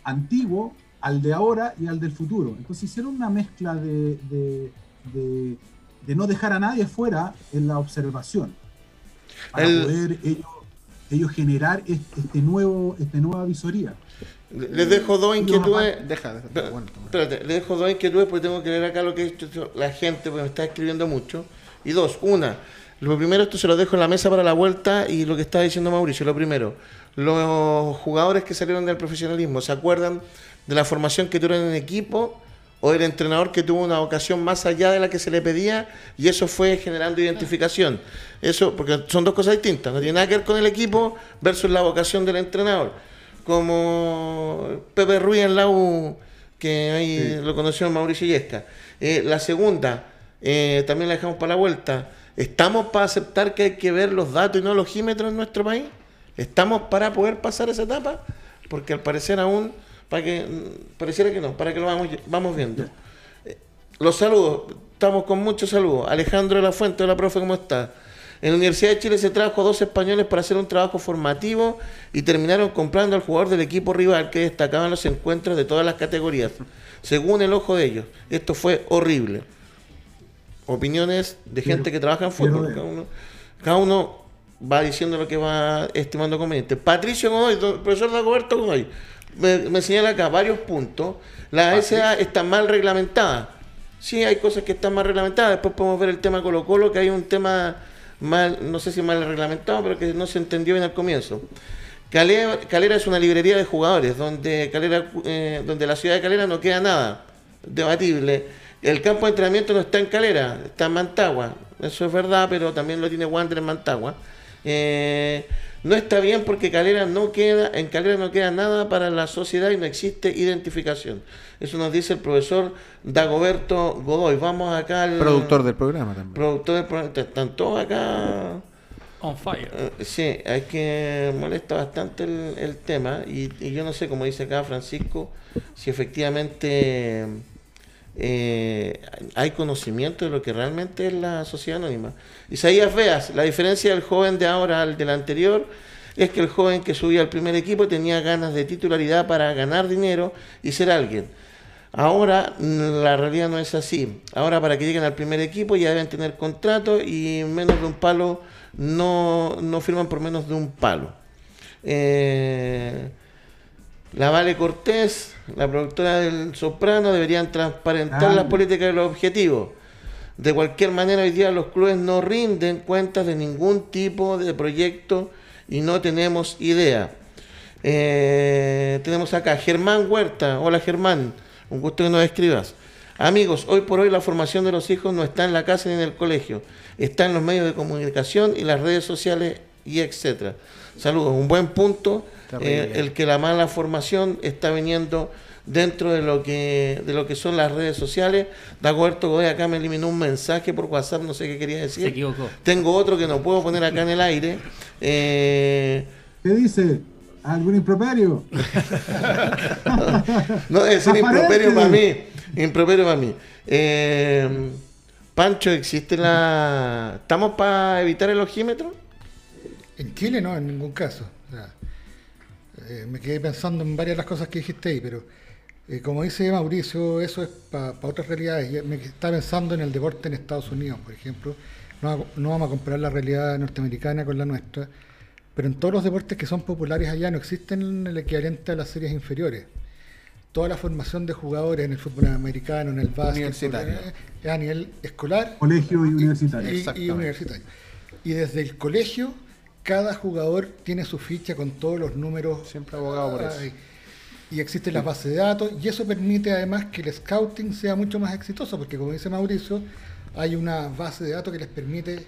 antiguo, al de ahora y al del futuro. Entonces hicieron una mezcla de, de- de- de no dejar a nadie fuera en la observación, para El- poder ellos, ellos generar este, este nuevo, esta nueva visoría. Les dejo dos inquietudes. Deja. Espérate, le dejo dos inquietudes porque tengo que leer acá lo que ha dicho la gente, porque me está escribiendo mucho. Y dos, una, lo primero, esto se lo dejo en la mesa para la vuelta y lo que está diciendo Mauricio, lo primero, los jugadores que salieron del profesionalismo, ¿se acuerdan de la formación que tuvieron en equipo o del entrenador que tuvo una vocación más allá de la que se le pedía y eso fue generando identificación? Eso, porque son dos cosas distintas, no tiene nada que ver con el equipo versus la vocación del entrenador como Pepe Ruiz en la U, que ahí lo conoció Mauricio Yesca. Eh, la segunda, eh, también la dejamos para la vuelta. ¿Estamos para aceptar que hay que ver los datos y no los logímetros en nuestro país? ¿Estamos para poder pasar esa etapa? Porque al parecer aún, para que, mm, pareciera que no, para que lo vamos, vamos viendo. Eh, Los saludos, estamos con muchos saludos. Alejandro de la Fuente, hola profe, ¿cómo está? En la Universidad de Chile se trajo a dos españoles para hacer un trabajo formativo y terminaron comprando al jugador del equipo rival que destacaba en los encuentros de todas las categorías, según el ojo de ellos. Esto fue horrible. Opiniones de gente que trabaja en fútbol. pero- Cada uno, cada uno va diciendo lo que va estimando conveniente. Patricio Godoy, do- profesor Dagoberto Godoy, me, me señala acá varios puntos. La SA está mal reglamentada. Sí, hay cosas que están mal reglamentadas. Después podemos ver el tema Colo Colo, que hay un tema mal, no sé si mal reglamentado, pero que no se entendió bien al comienzo. Calera, Calera es una librería de jugadores, donde, Calera, eh, donde la ciudad de Calera no queda nada debatible. El campo de entrenamiento no está en Calera, está en Mantagua. Eso es verdad, pero también lo tiene Wander en Mantagua. Eh, no está bien porque Calera no queda, en Calera no queda nada para la sociedad y no existe identificación. Eso nos dice el profesor Dagoberto Godoy. Vamos acá al Productor del programa también. productor del programa. Están todos acá. On fire. Eh, sí, hay que molesta bastante el, el tema y, y yo no sé, como dice acá Francisco, si efectivamente eh, hay conocimiento de lo que realmente es la sociedad anónima. Isaías Veas, la diferencia del joven de ahora al del anterior es que el joven que subía al primer equipo tenía ganas de titularidad para ganar dinero y ser alguien. Ahora mm, la realidad no es así. Ahora para que lleguen al primer equipo ya deben tener contrato y menos de un palo no, no firman por menos de un palo. Eh, la Vale Cortés, la productora del Soprano, deberían transparentar Ah. las políticas y los objetivos. De cualquier manera, hoy día los clubes no rinden cuentas de ningún tipo de proyecto y no tenemos idea. Eh, tenemos acá Germán Huerta. Hola Germán, un gusto que nos escribas. Amigos, hoy por hoy la formación de los hijos no está en la casa ni en el colegio, está en los medios de comunicación y las redes sociales y etcétera. Saludos, un buen punto. Eh, el que la mala formación está viniendo dentro de lo que de lo que son las redes sociales. Dagoberto Godoy acá me eliminó un mensaje por WhatsApp, no sé qué quería decir. Se equivocó. Tengo otro que no puedo poner acá en el aire. Eh, ¿Qué dice? ¿Algún improperio? *laughs* no, debe ser Aparente. improperio para mí. Improperio para mí. Eh, Pancho, ¿existe la. ¿Estamos para evitar el ojímetro? En Chile no, en ningún caso. O sea, eh, me quedé pensando en varias de las cosas que dijiste ahí, pero eh, como dice Mauricio, eso es para otras realidades. Me está pensando en el deporte en Estados Unidos, por ejemplo. No, no vamos a comparar la realidad norteamericana con la nuestra, pero en todos los deportes que son populares allá no existen el equivalente a las series inferiores. Toda la formación de jugadores en el fútbol americano, en el básquet, eh, es a nivel escolar Colegio y universitario. y- y, Exactamente. universitario. Y desde el colegio, cada jugador tiene su ficha con todos los números. Siempre abogado por eso. Y existe la base de datos, y eso permite además que el scouting sea mucho más exitoso, porque como dice Mauricio, hay una base de datos que les permite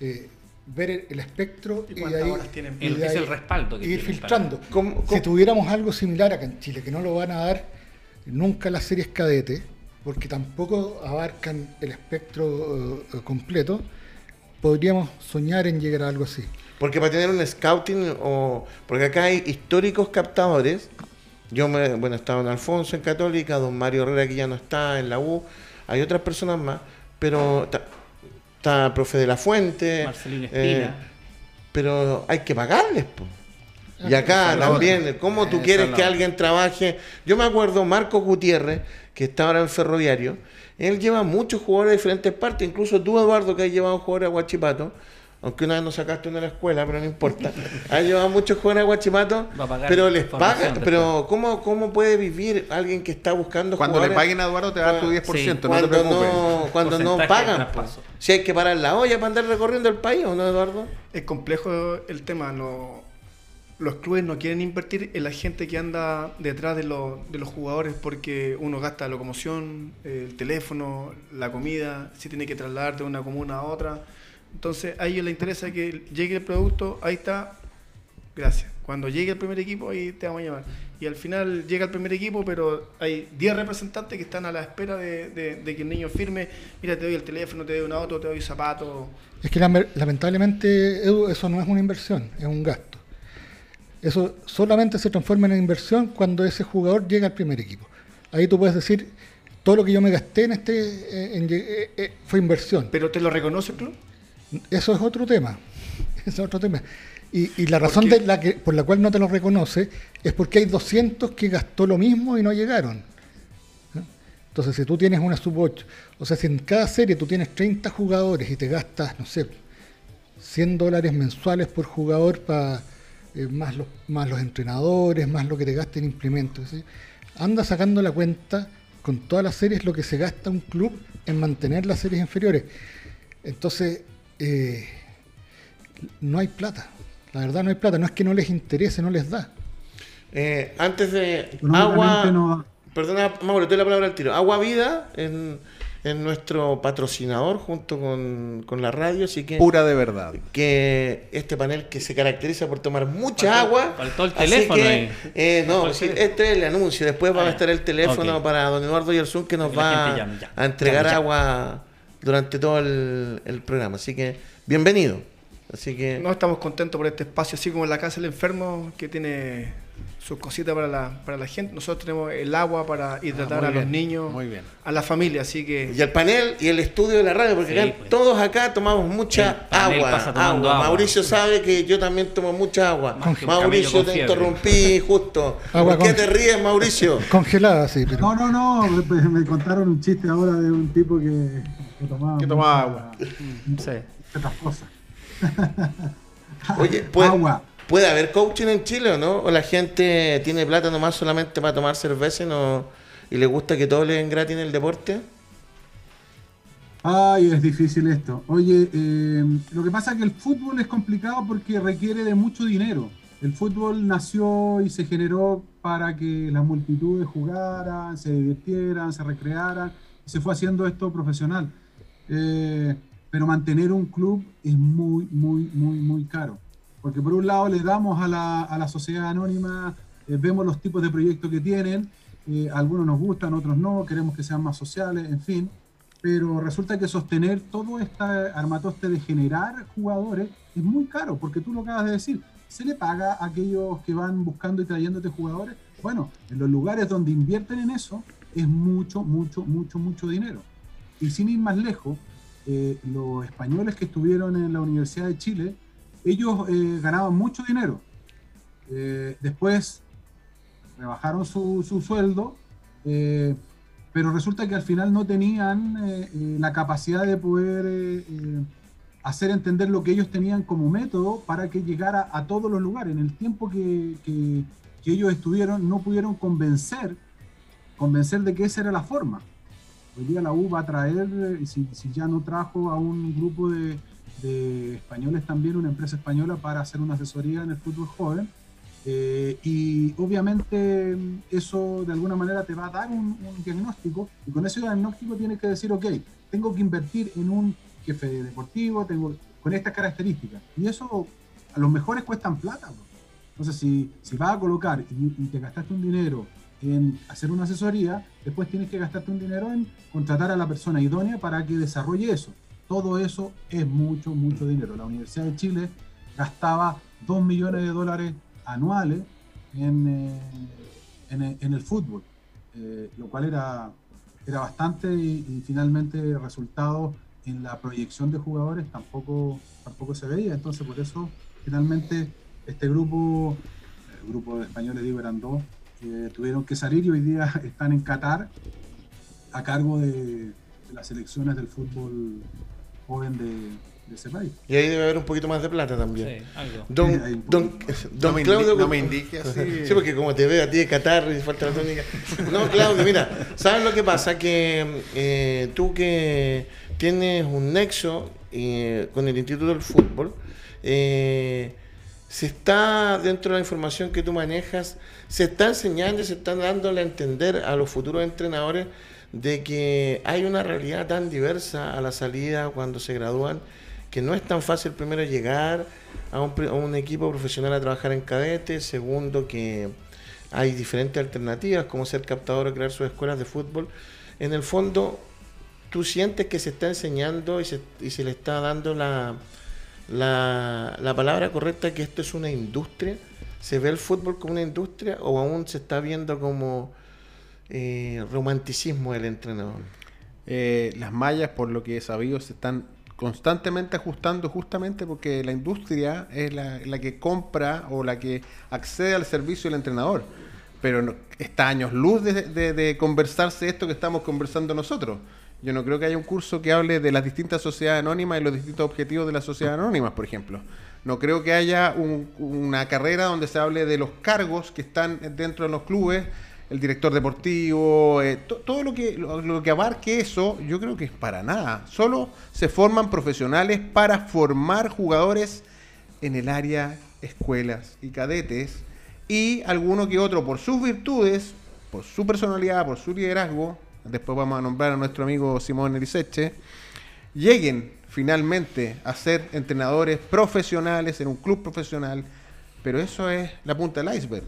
eh, ver el, el espectro ¿Y y, de cuántas ahí, tienen? y El- de es ahí el respaldo que ir filtrando. ¿Cómo- Si tuviéramos algo similar acá en Chile, que no lo van a dar nunca las series cadete, porque tampoco abarcan el espectro eh, completo, podríamos soñar en llegar a algo así. Porque para tener un scouting, o porque acá hay históricos captadores. Yo, me, bueno, estaba en Alfonso en Católica, don Mario Herrera que ya no está en la U, hay otras personas más, pero está, está el profe de la Fuente. Marcelino eh, Espina. pero hay que pagarles, po. Y acá también. ¿cómo tú Esa quieres que alguien trabaje? Yo me acuerdo, Marco Gutiérrez, que está ahora en Ferroviario, él lleva muchos jugadores de diferentes partes, incluso tú, Eduardo, que has llevado jugadores a Guachipato, aunque una vez nos sacaste uno de la escuela, pero no importa. *laughs* Has llevado muchos jugadores a Guachipato, Va a pagar pero les formación paga, después. pero ¿cómo, ¿cómo puede vivir alguien que está buscando Cuando le paguen a Eduardo te va a dar tu 10%, Sí. no te cuando preocupes. no, cuando no pagan. po. Si hay que parar la olla para andar recorriendo el país, ¿o no, Eduardo? Es complejo el tema. no- los clubes no quieren invertir en la gente que anda detrás de, los- de los jugadores porque uno gasta la locomoción, el teléfono, la comida, si tiene que trasladar de una comuna a otra. Entonces a ellos les interesa que llegue el producto, ahí está, gracias. Cuando llegue el primer equipo, ahí te vamos a llamar. Y al final llega el primer equipo, pero hay 10 representantes que están a la espera de, de- de que el niño firme. Mira, te doy el teléfono, te doy un auto, te doy zapatos. Es que lame- lamentablemente Edu, eso no es una inversión, es un gasto. Eso solamente se transforma en inversión cuando ese jugador llega al primer equipo. Ahí tú puedes decir, todo lo que yo me gasté en este eh, en eh, eh, fue inversión. ¿Pero te lo reconoce el club? Eso es otro tema. *laughs* Eso es otro tema. Y, y la ¿Por razón qué? de la que, por la cual no te lo reconoce es porque hay 200 que gastó lo mismo y no llegaron. ¿eh? Entonces, si tú tienes una sub 8, o sea, si en cada serie tú tienes 30 jugadores y te gastas, no sé, 100 dólares mensuales por jugador para más, los, más los entrenadores, más lo que te gasta en implementos, ¿sí? anda sacando la cuenta con todas las series lo que se gasta un club en mantener las series inferiores. Entonces, eh, no hay plata. La verdad no hay plata. No es que no les interese, no les da. Eh, antes de agua, no- perdona, Mauro, te doy la palabra al tiro. Agua Vida en, es nuestro patrocinador junto con, con la radio, así que Pura de verdad. que este panel que se caracteriza por tomar mucha agua. faltó el teléfono que, ahí. eh, no, el teléfono. este es el anuncio. Después va Ah, a estar el teléfono para don Eduardo Yersun que nos Que va gente llame, ya. a entregar Llame, ya. agua durante todo el, el programa. Así que, bienvenido. Así que, No estamos contentos por este espacio, así como en la casa del enfermo, que tiene sus cositas para la, para la gente. Nosotros tenemos el agua para hidratar Ah, muy a los niños, muy bien. a la familia, así que y el panel y el estudio de la radio, porque Sí, acá- pues. todos acá tomamos mucha agua, agua. agua. Mauricio *laughs* sabe que yo también tomo mucha agua. Mauricio, te interrumpí *laughs* justo. Agua ¿Por qué te ríes, Mauricio? *laughs* Congelada, sí, pero No, no, no, me, me contaron un chiste ahora de un tipo que, que tomaba, Que tomaba mucha- agua. Sí. otras cosas. *laughs* Oye, ¿puede, Agua. ¿puede haber coaching en Chile o no? ¿O la gente tiene plata nomás solamente para tomar cerveza y, no, y le gusta que todo le den gratis en el deporte? Ay, es difícil esto. Oye, eh, lo que pasa es que el fútbol es complicado porque requiere de mucho dinero. El fútbol nació y se generó para que las multitudes jugaran, se divirtieran, se recrearan, y se fue haciendo esto profesional. Eh, pero mantener un club es muy, muy, muy, muy caro. Porque por un lado le damos a la, a la sociedad anónima, eh, vemos los tipos de proyectos que tienen, eh, algunos nos gustan, otros no, queremos que sean más sociales, en fin pero resulta que sostener todo este armatoste de generar jugadores es muy caro, porque tú lo acabas de decir, se le paga a aquellos que van buscando y trayéndote jugadores. Bueno, en los lugares donde invierten en eso es mucho, mucho, mucho, mucho dinero. Y sin ir más lejos, eh, los españoles que estuvieron en la Universidad de Chile, ellos eh, ganaban mucho dinero. Eh, después rebajaron su, su sueldo, pero resulta que al final no tenían la capacidad de poder hacer entender lo que ellos tenían como método para que llegara a todos los lugares. En el tiempo que, que- que ellos estuvieron, no pudieron convencer, convencer de que esa era la forma. Hoy día la U va a traer, eh, si, si ya no trajo a un grupo de, de españoles también, una empresa española, para hacer una asesoría en el fútbol joven. Eh, y obviamente eso de alguna manera te va a dar un, un diagnóstico y con ese diagnóstico tienes que decir, ok, tengo que invertir en un jefe deportivo, tengo con estas características. Y eso a los mejores cuestan plata. bro. Entonces, si, si vas a colocar y, y te gastaste un dinero en hacer una asesoría, después tienes que gastarte un dinero en contratar a la persona idónea para que desarrolle eso. Todo eso es mucho, mucho dinero. La Universidad de Chile gastaba 2 millones de dólares anuales en, eh, en, el- fútbol, eh, lo cual era, era bastante y, y finalmente resultado en la proyección de jugadores tampoco, tampoco se veía. Entonces, por eso, finalmente, este grupo, el grupo de españoles, digo, eran dos, eh, tuvieron que salir y hoy día *laughs* están en Qatar a cargo de, de las selecciones del fútbol joven de, de ese país. Y ahí debe haber un poquito más de plata también. Sí, algo. Don, don, don no, Claudio. no me indique *laughs* así. Sí, porque como te veo a ti de Qatar y falta la tónica. No, Claudio, mira, ¿sabes lo que pasa? Que eh, tú que tienes un nexo eh, con el Instituto del Fútbol, eh, se está, dentro de la información que tú manejas, se está enseñando y se está dándole a entender a los futuros entrenadores de que hay una realidad tan diversa a la salida cuando se gradúan que no es tan fácil primero llegar a un, equipo profesional a trabajar en cadete, segundo que hay diferentes alternativas como ser captador o crear sus escuelas de fútbol. En el fondo, tú sientes que se está enseñando y se, y se le está dando la, la, la palabra correcta que esto es una industria. ¿Se ve el fútbol como una industria o aún se está viendo como eh, romanticismo del entrenador? Eh, las mallas, por lo que he sabido, se están constantemente ajustando justamente porque la industria es la, la que compra o la que accede al servicio del entrenador. Pero está años luz de, de- de conversarse esto que estamos conversando nosotros. Yo no creo que haya un curso que hable de las distintas sociedades anónimas y los distintos objetivos de las sociedades anónimas, por ejemplo. No creo que haya un- una carrera donde se hable de los cargos que están dentro de los clubes, el director deportivo, eh, to- todo lo que, lo, lo que abarque eso, yo creo que es para nada. Solo se forman profesionales para formar jugadores en el área escuelas y cadetes y alguno que otro por sus virtudes, por su personalidad, por su liderazgo, después vamos a nombrar a nuestro amigo Simón Eriseche, lleguen finalmente a ser entrenadores profesionales en un club profesional, pero eso es la punta del iceberg.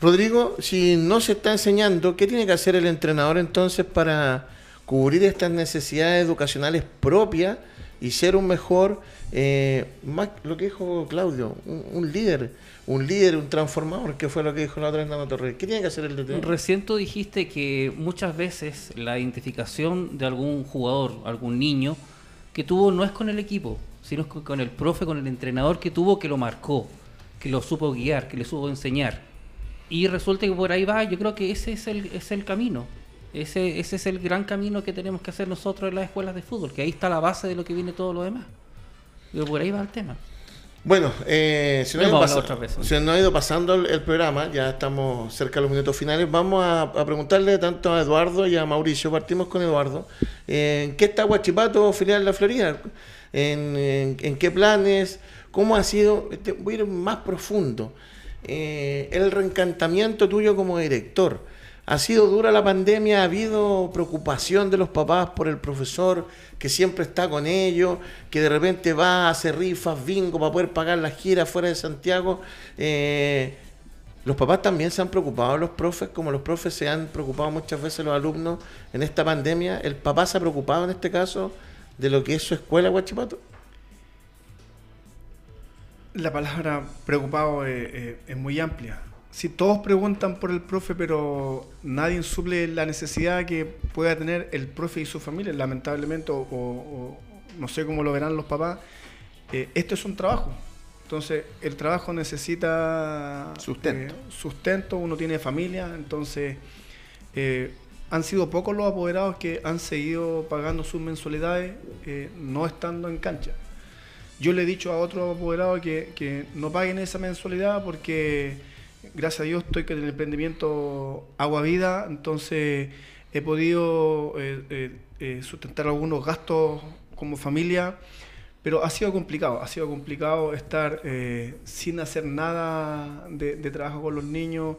Rodrigo, si no se está enseñando, ¿qué tiene que hacer el entrenador entonces para cubrir estas necesidades educacionales propias y ser un mejor, eh, más lo que dijo Claudio, un, líder, un líder, un transformador, que fue lo que dijo la otra vez Nando Torres? ¿Qué tiene que hacer el DT? Recién tú dijiste que muchas veces la identificación de algún jugador, algún niño, que tuvo no es con el equipo, sino con con el profe, con el entrenador que tuvo, que lo marcó, que lo supo guiar, que le supo enseñar. Y resulta que por ahí va, yo creo que ese es el, es el camino. Ese, ese es el gran camino que tenemos que hacer nosotros en las escuelas de fútbol, que ahí está la base de lo que viene todo lo demás. Pero por ahí va el tema. Bueno, eh, se, nos ha ido ha pasando el, el programa, ya estamos cerca de los minutos finales. Vamos a, a preguntarle tanto a Eduardo y a Mauricio, partimos con Eduardo. Eh, ¿En qué está Huachipato, filial de la Florida? ¿En, en- en qué planes? ¿Cómo ha sido? Este, voy a ir más profundo. Eh, el reencantamiento tuyo como director. ¿Ha sido dura la pandemia? ¿Ha habido preocupación de los papás por el profesor que siempre está con ellos, que de repente va a hacer rifas, bingo para poder pagar las giras fuera de Santiago? Eh, los papás también se han preocupado, los profes, como los profes se han preocupado muchas veces los alumnos en esta pandemia. ¿El papá se ha preocupado en este caso de lo que es su escuela, Guachipato? La palabra preocupado eh, eh, es muy amplia. Si todos preguntan por el profe, pero nadie suple la necesidad que pueda tener el profe y su familia, lamentablemente, o, no sé cómo lo verán los papás, eh, esto es un trabajo. Entonces, el trabajo necesita Sustento. eh, sustento, uno tiene familia, entonces eh, han sido pocos los apoderados que han seguido pagando sus mensualidades no estando en cancha. Yo le he dicho a otros apoderados que, que no paguen esa mensualidad porque gracias a Dios estoy con el emprendimiento Agua Vida, entonces he podido eh, eh, eh, sustentar algunos gastos como familia, pero ha sido complicado, ha sido complicado estar eh, sin hacer nada de, de trabajo con los niños.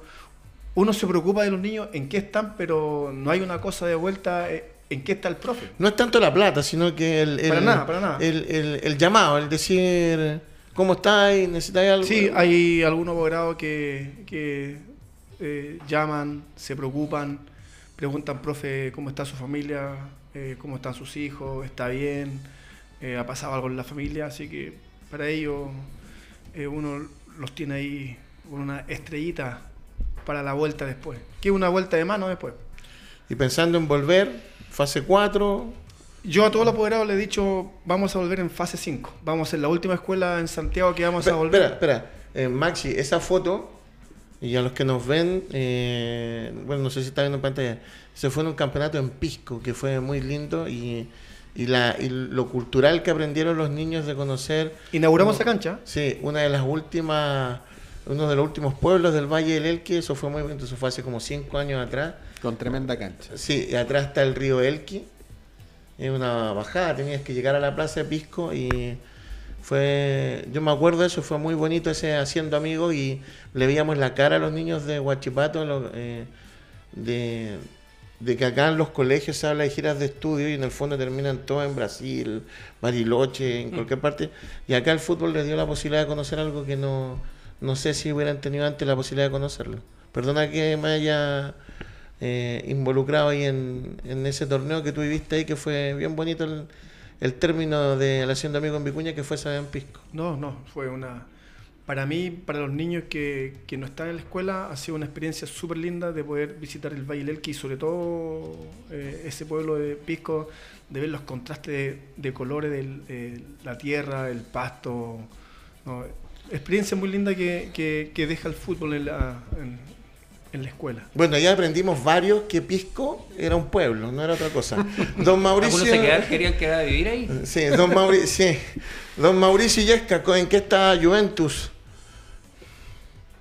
Uno se preocupa de los niños, en qué están, pero no hay una cosa de vuelta, en qué está el profe. No es tanto la plata, sino que el, el- Para nada, para nada. el- el- el llamado, el decir, ¿cómo estáis? ¿Necesitáis algo? Sí, hay algunos apoderados que, que eh, llaman, se preocupan, preguntan, profe, ¿cómo está su familia? Eh, ¿Cómo están sus hijos? ¿Está bien? Eh, ¿Ha pasado algo en la familia? Así que para ellos uno los tiene ahí con una estrellita para la vuelta después. Que es una vuelta de mano después. Y pensando en volver, fase 4, Yo a todos los apoderados les he dicho, vamos a volver en fase 5. Vamos a ser la última escuela en Santiago que vamos a volver. espera, espera. Eh, Maxi, esa foto, y a los que nos ven, eh, bueno, no sé si está viendo en pantalla, se fue en un campeonato en Pisco, que fue muy lindo, y, y, la, y lo cultural que aprendieron los niños de conocer. Inauguramos esa cancha. Sí, una de las últimas, uno de los últimos pueblos del Valle del Elqui, eso fue muy bonito, eso fue hace como cinco años atrás. Con tremenda cancha. Sí, y atrás está el río Elqui. Es una bajada, tenías que llegar a la plaza de Pisco y fue, yo me acuerdo de eso, fue muy bonito ese haciendo amigos y le veíamos la cara a los niños de Huachipato lo- eh, de, de que acá en los colegios se habla de giras de estudio y en el fondo terminan todos en Brasil, Bariloche, en cualquier parte. Y acá el fútbol les dio la posibilidad de conocer algo que no, no sé si hubieran tenido antes la posibilidad de conocerlo. Perdona que me haya eh, involucrado ahí en, ese torneo que tú viviste ahí, que fue bien bonito el, término de la Hacienda Amigo en Vicuña, que fue Sabián Pisco. No, no, fue una... Para mí, para los niños que, no están en la escuela, ha sido una experiencia súper linda de poder visitar el Valle del Elqui y sobre todo eh, ese pueblo de Pisco, de ver los contrastes de, colores de la tierra, el pasto. experiencia muy linda que, deja el fútbol en la, en la escuela. Bueno, ya aprendimos varios que Pisco era un pueblo, no era otra cosa. Don *laughs* Mauricio. Algunos se quedaron, querían quedar a vivir ahí. Sí, don Mauricio, *laughs* sí. Don Mauricio Yesca, ¿en qué está Juventus?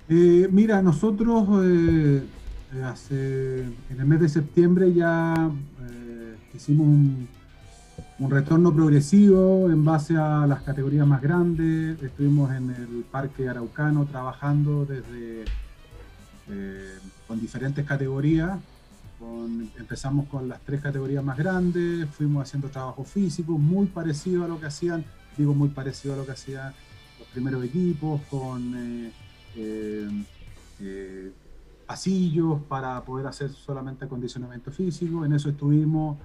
Eh, mira, nosotros eh, eh, hace, en el mes de septiembre ya eh, hicimos un, un retorno progresivo en base a las categorías más grandes. Estuvimos en el Parque Araucano trabajando desde eh, con diferentes categorías empezamos con las tres categorías más grandes, fuimos haciendo trabajo físico, muy parecido a lo que hacían, digo muy parecido a lo que hacían los primeros equipos, con eh, eh, pasillos para poder hacer solamente acondicionamiento físico. En eso estuvimos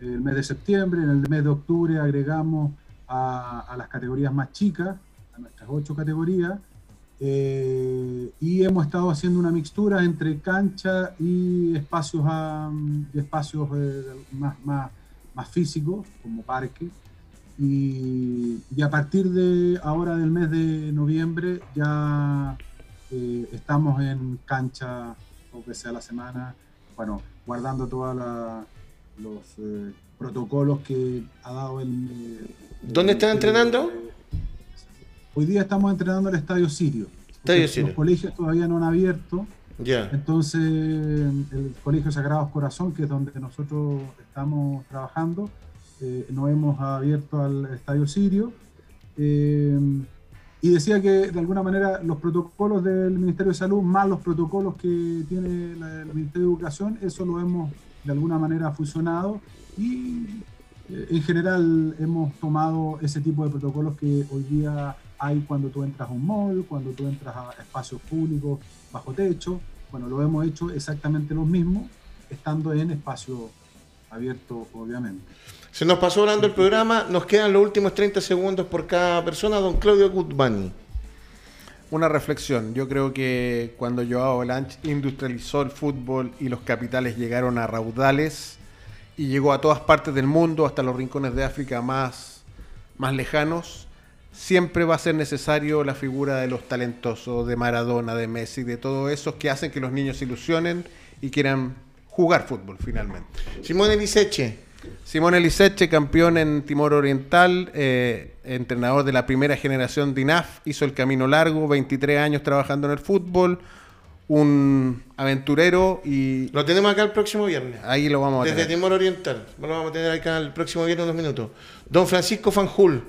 el mes de septiembre, en el mes de octubre agregamos a las categorías más chicas, a nuestras ocho categorías, eh, y hemos estado haciendo una mixtura entre cancha y espacios, y espacios eh, más, más, más físicos, como parque. Y, y a partir de ahora del mes de noviembre ya eh, estamos en cancha dos veces a la semana, bueno, guardando todos los eh, protocolos que ha dado el... eh, ¿Dónde están entrenando? Hoy día estamos entrenando en el Estadio Sirio. Estadio Sirio. Los colegios todavía no han abierto. Ya. Entonces, el Colegio Sagrados Corazón, que es donde nosotros estamos trabajando, eh, nos hemos abierto al Estadio Sirio. Eh, y decía que de alguna manera los protocolos del Ministerio de Salud, más los protocolos que tiene la- el Ministerio de Educación, eso lo hemos de alguna manera fusionado y eh, en general hemos tomado ese tipo de protocolos que hoy día hay cuando tú entras a un mall, cuando tú entras a espacios públicos bajo techo. Bueno, lo hemos hecho exactamente lo mismo, estando en espacio abierto, obviamente. Se nos pasó hablando el programa, nos quedan los últimos 30 segundos por cada persona, don Claudio Gutmani. Una reflexión. Yo creo que cuando Joao Lanch industrializó el fútbol y los capitales llegaron a raudales y llegó a todas partes del mundo, hasta los rincones de África más, más lejanos, siempre va a ser necesario la figura de los talentosos, de Maradona, de Messi, de todos esos que hacen que los niños se ilusionen y quieran jugar fútbol finalmente. Simone Liceche, Simone Liceche, campeón en Timor Oriental, eh, entrenador de la primera generación de INAF, hizo el camino largo, 23 años trabajando en el fútbol, un aventurero y lo tenemos acá el próximo viernes. ahí lo vamos a Desde tener. Timor Oriental. Lo vamos a tener acá el próximo viernes unos minutos. Don Francisco Fanjul.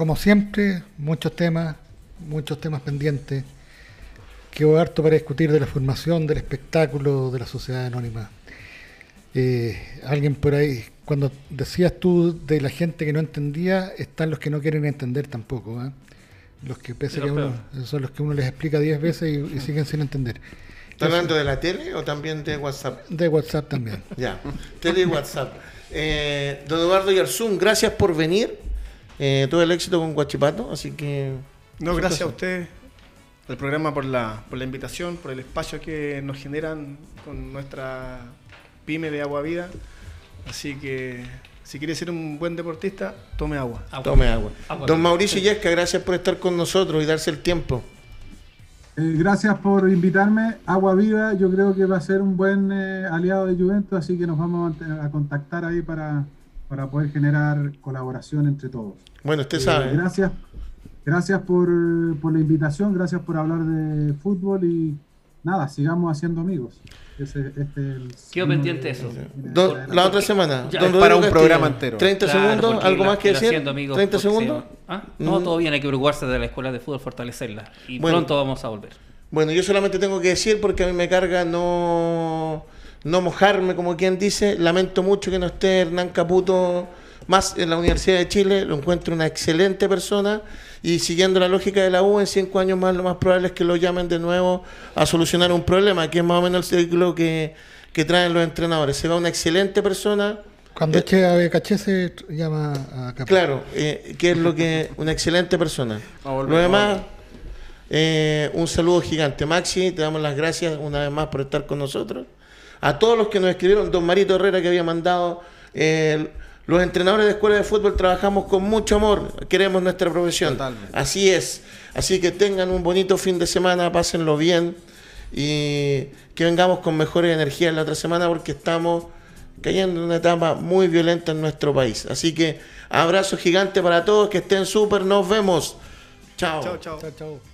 Como siempre, muchos temas, muchos temas pendientes. Quedó harto para discutir de la formación, del espectáculo, de la sociedad anónima. Eh, alguien por ahí, cuando decías tú de la gente que no entendía, están los que no quieren entender tampoco. ¿eh? Los que pese que uno, son los que uno les explica 10 veces y, y siguen sin entender. ¿Está hablando de la tele o también de WhatsApp? De WhatsApp también. Ya, tele y WhatsApp. Eh, don Eduardo Yarzún, gracias por venir. Eh, todo el éxito con Guachipato, así que... No, gracias a usted, al programa, por la, por la invitación, por el espacio que nos generan con nuestra pyme de Agua Vida. Así que si quiere ser un buen deportista, tome agua. Agua. Tome agua. Agua. Don Mauricio Yesca, gracias por estar con nosotros y darse el tiempo. Eh, gracias por invitarme. Agua Viva, yo creo que va a ser un buen eh, aliado de Juventus, así que nos vamos a, a contactar ahí para, para poder generar colaboración entre todos. Bueno, usted Eh, sabe. gracias, gracias por, por la invitación, gracias por hablar de fútbol y nada, sigamos haciendo amigos. Ese- este es el- Quedo pendiente de de- eso. Don- la otra semana. Ya, Don para Rodrigo un Castillo, programa entero. 30 Claro, segundos, ¿algo la- más que decir? Haciendo Amigos 30 boxeo. segundos. ¿Ah? No, Mm. todo bien, hay que preocuparse de la escuela de fútbol, fortalecerla. Y Bueno. pronto vamos a volver. Bueno, yo solamente tengo que decir, porque a mí me carga no, no mojarme, como quien dice. Lamento mucho que no esté Hernán Caputo más en la Universidad de Chile. Lo encuentro una excelente persona. Y siguiendo la lógica de la U, en cinco años más lo más probable es que lo llamen de nuevo a solucionar un problema, que es más o menos el ciclo que, que traen los entrenadores. Se va una excelente persona. Cuando Eh, eche a Becaché se llama a Capo. Claro, eh, que es lo que una excelente persona. Volver, Lo demás, eh, un saludo gigante. Maxi, te damos las gracias una vez más por estar con nosotros. A todos los que nos escribieron, don Marito Herrera que había mandado, eh, los entrenadores de escuela de fútbol trabajamos con mucho amor, queremos nuestra profesión. Totalmente. Así es. Así que tengan un bonito fin de semana, pásenlo bien y que vengamos con mejores energías la otra semana porque estamos cayendo en una etapa muy violenta en nuestro país. Así que abrazo gigante para todos, que estén súper, nos vemos. Chao. Chao, chao. Chao, chao.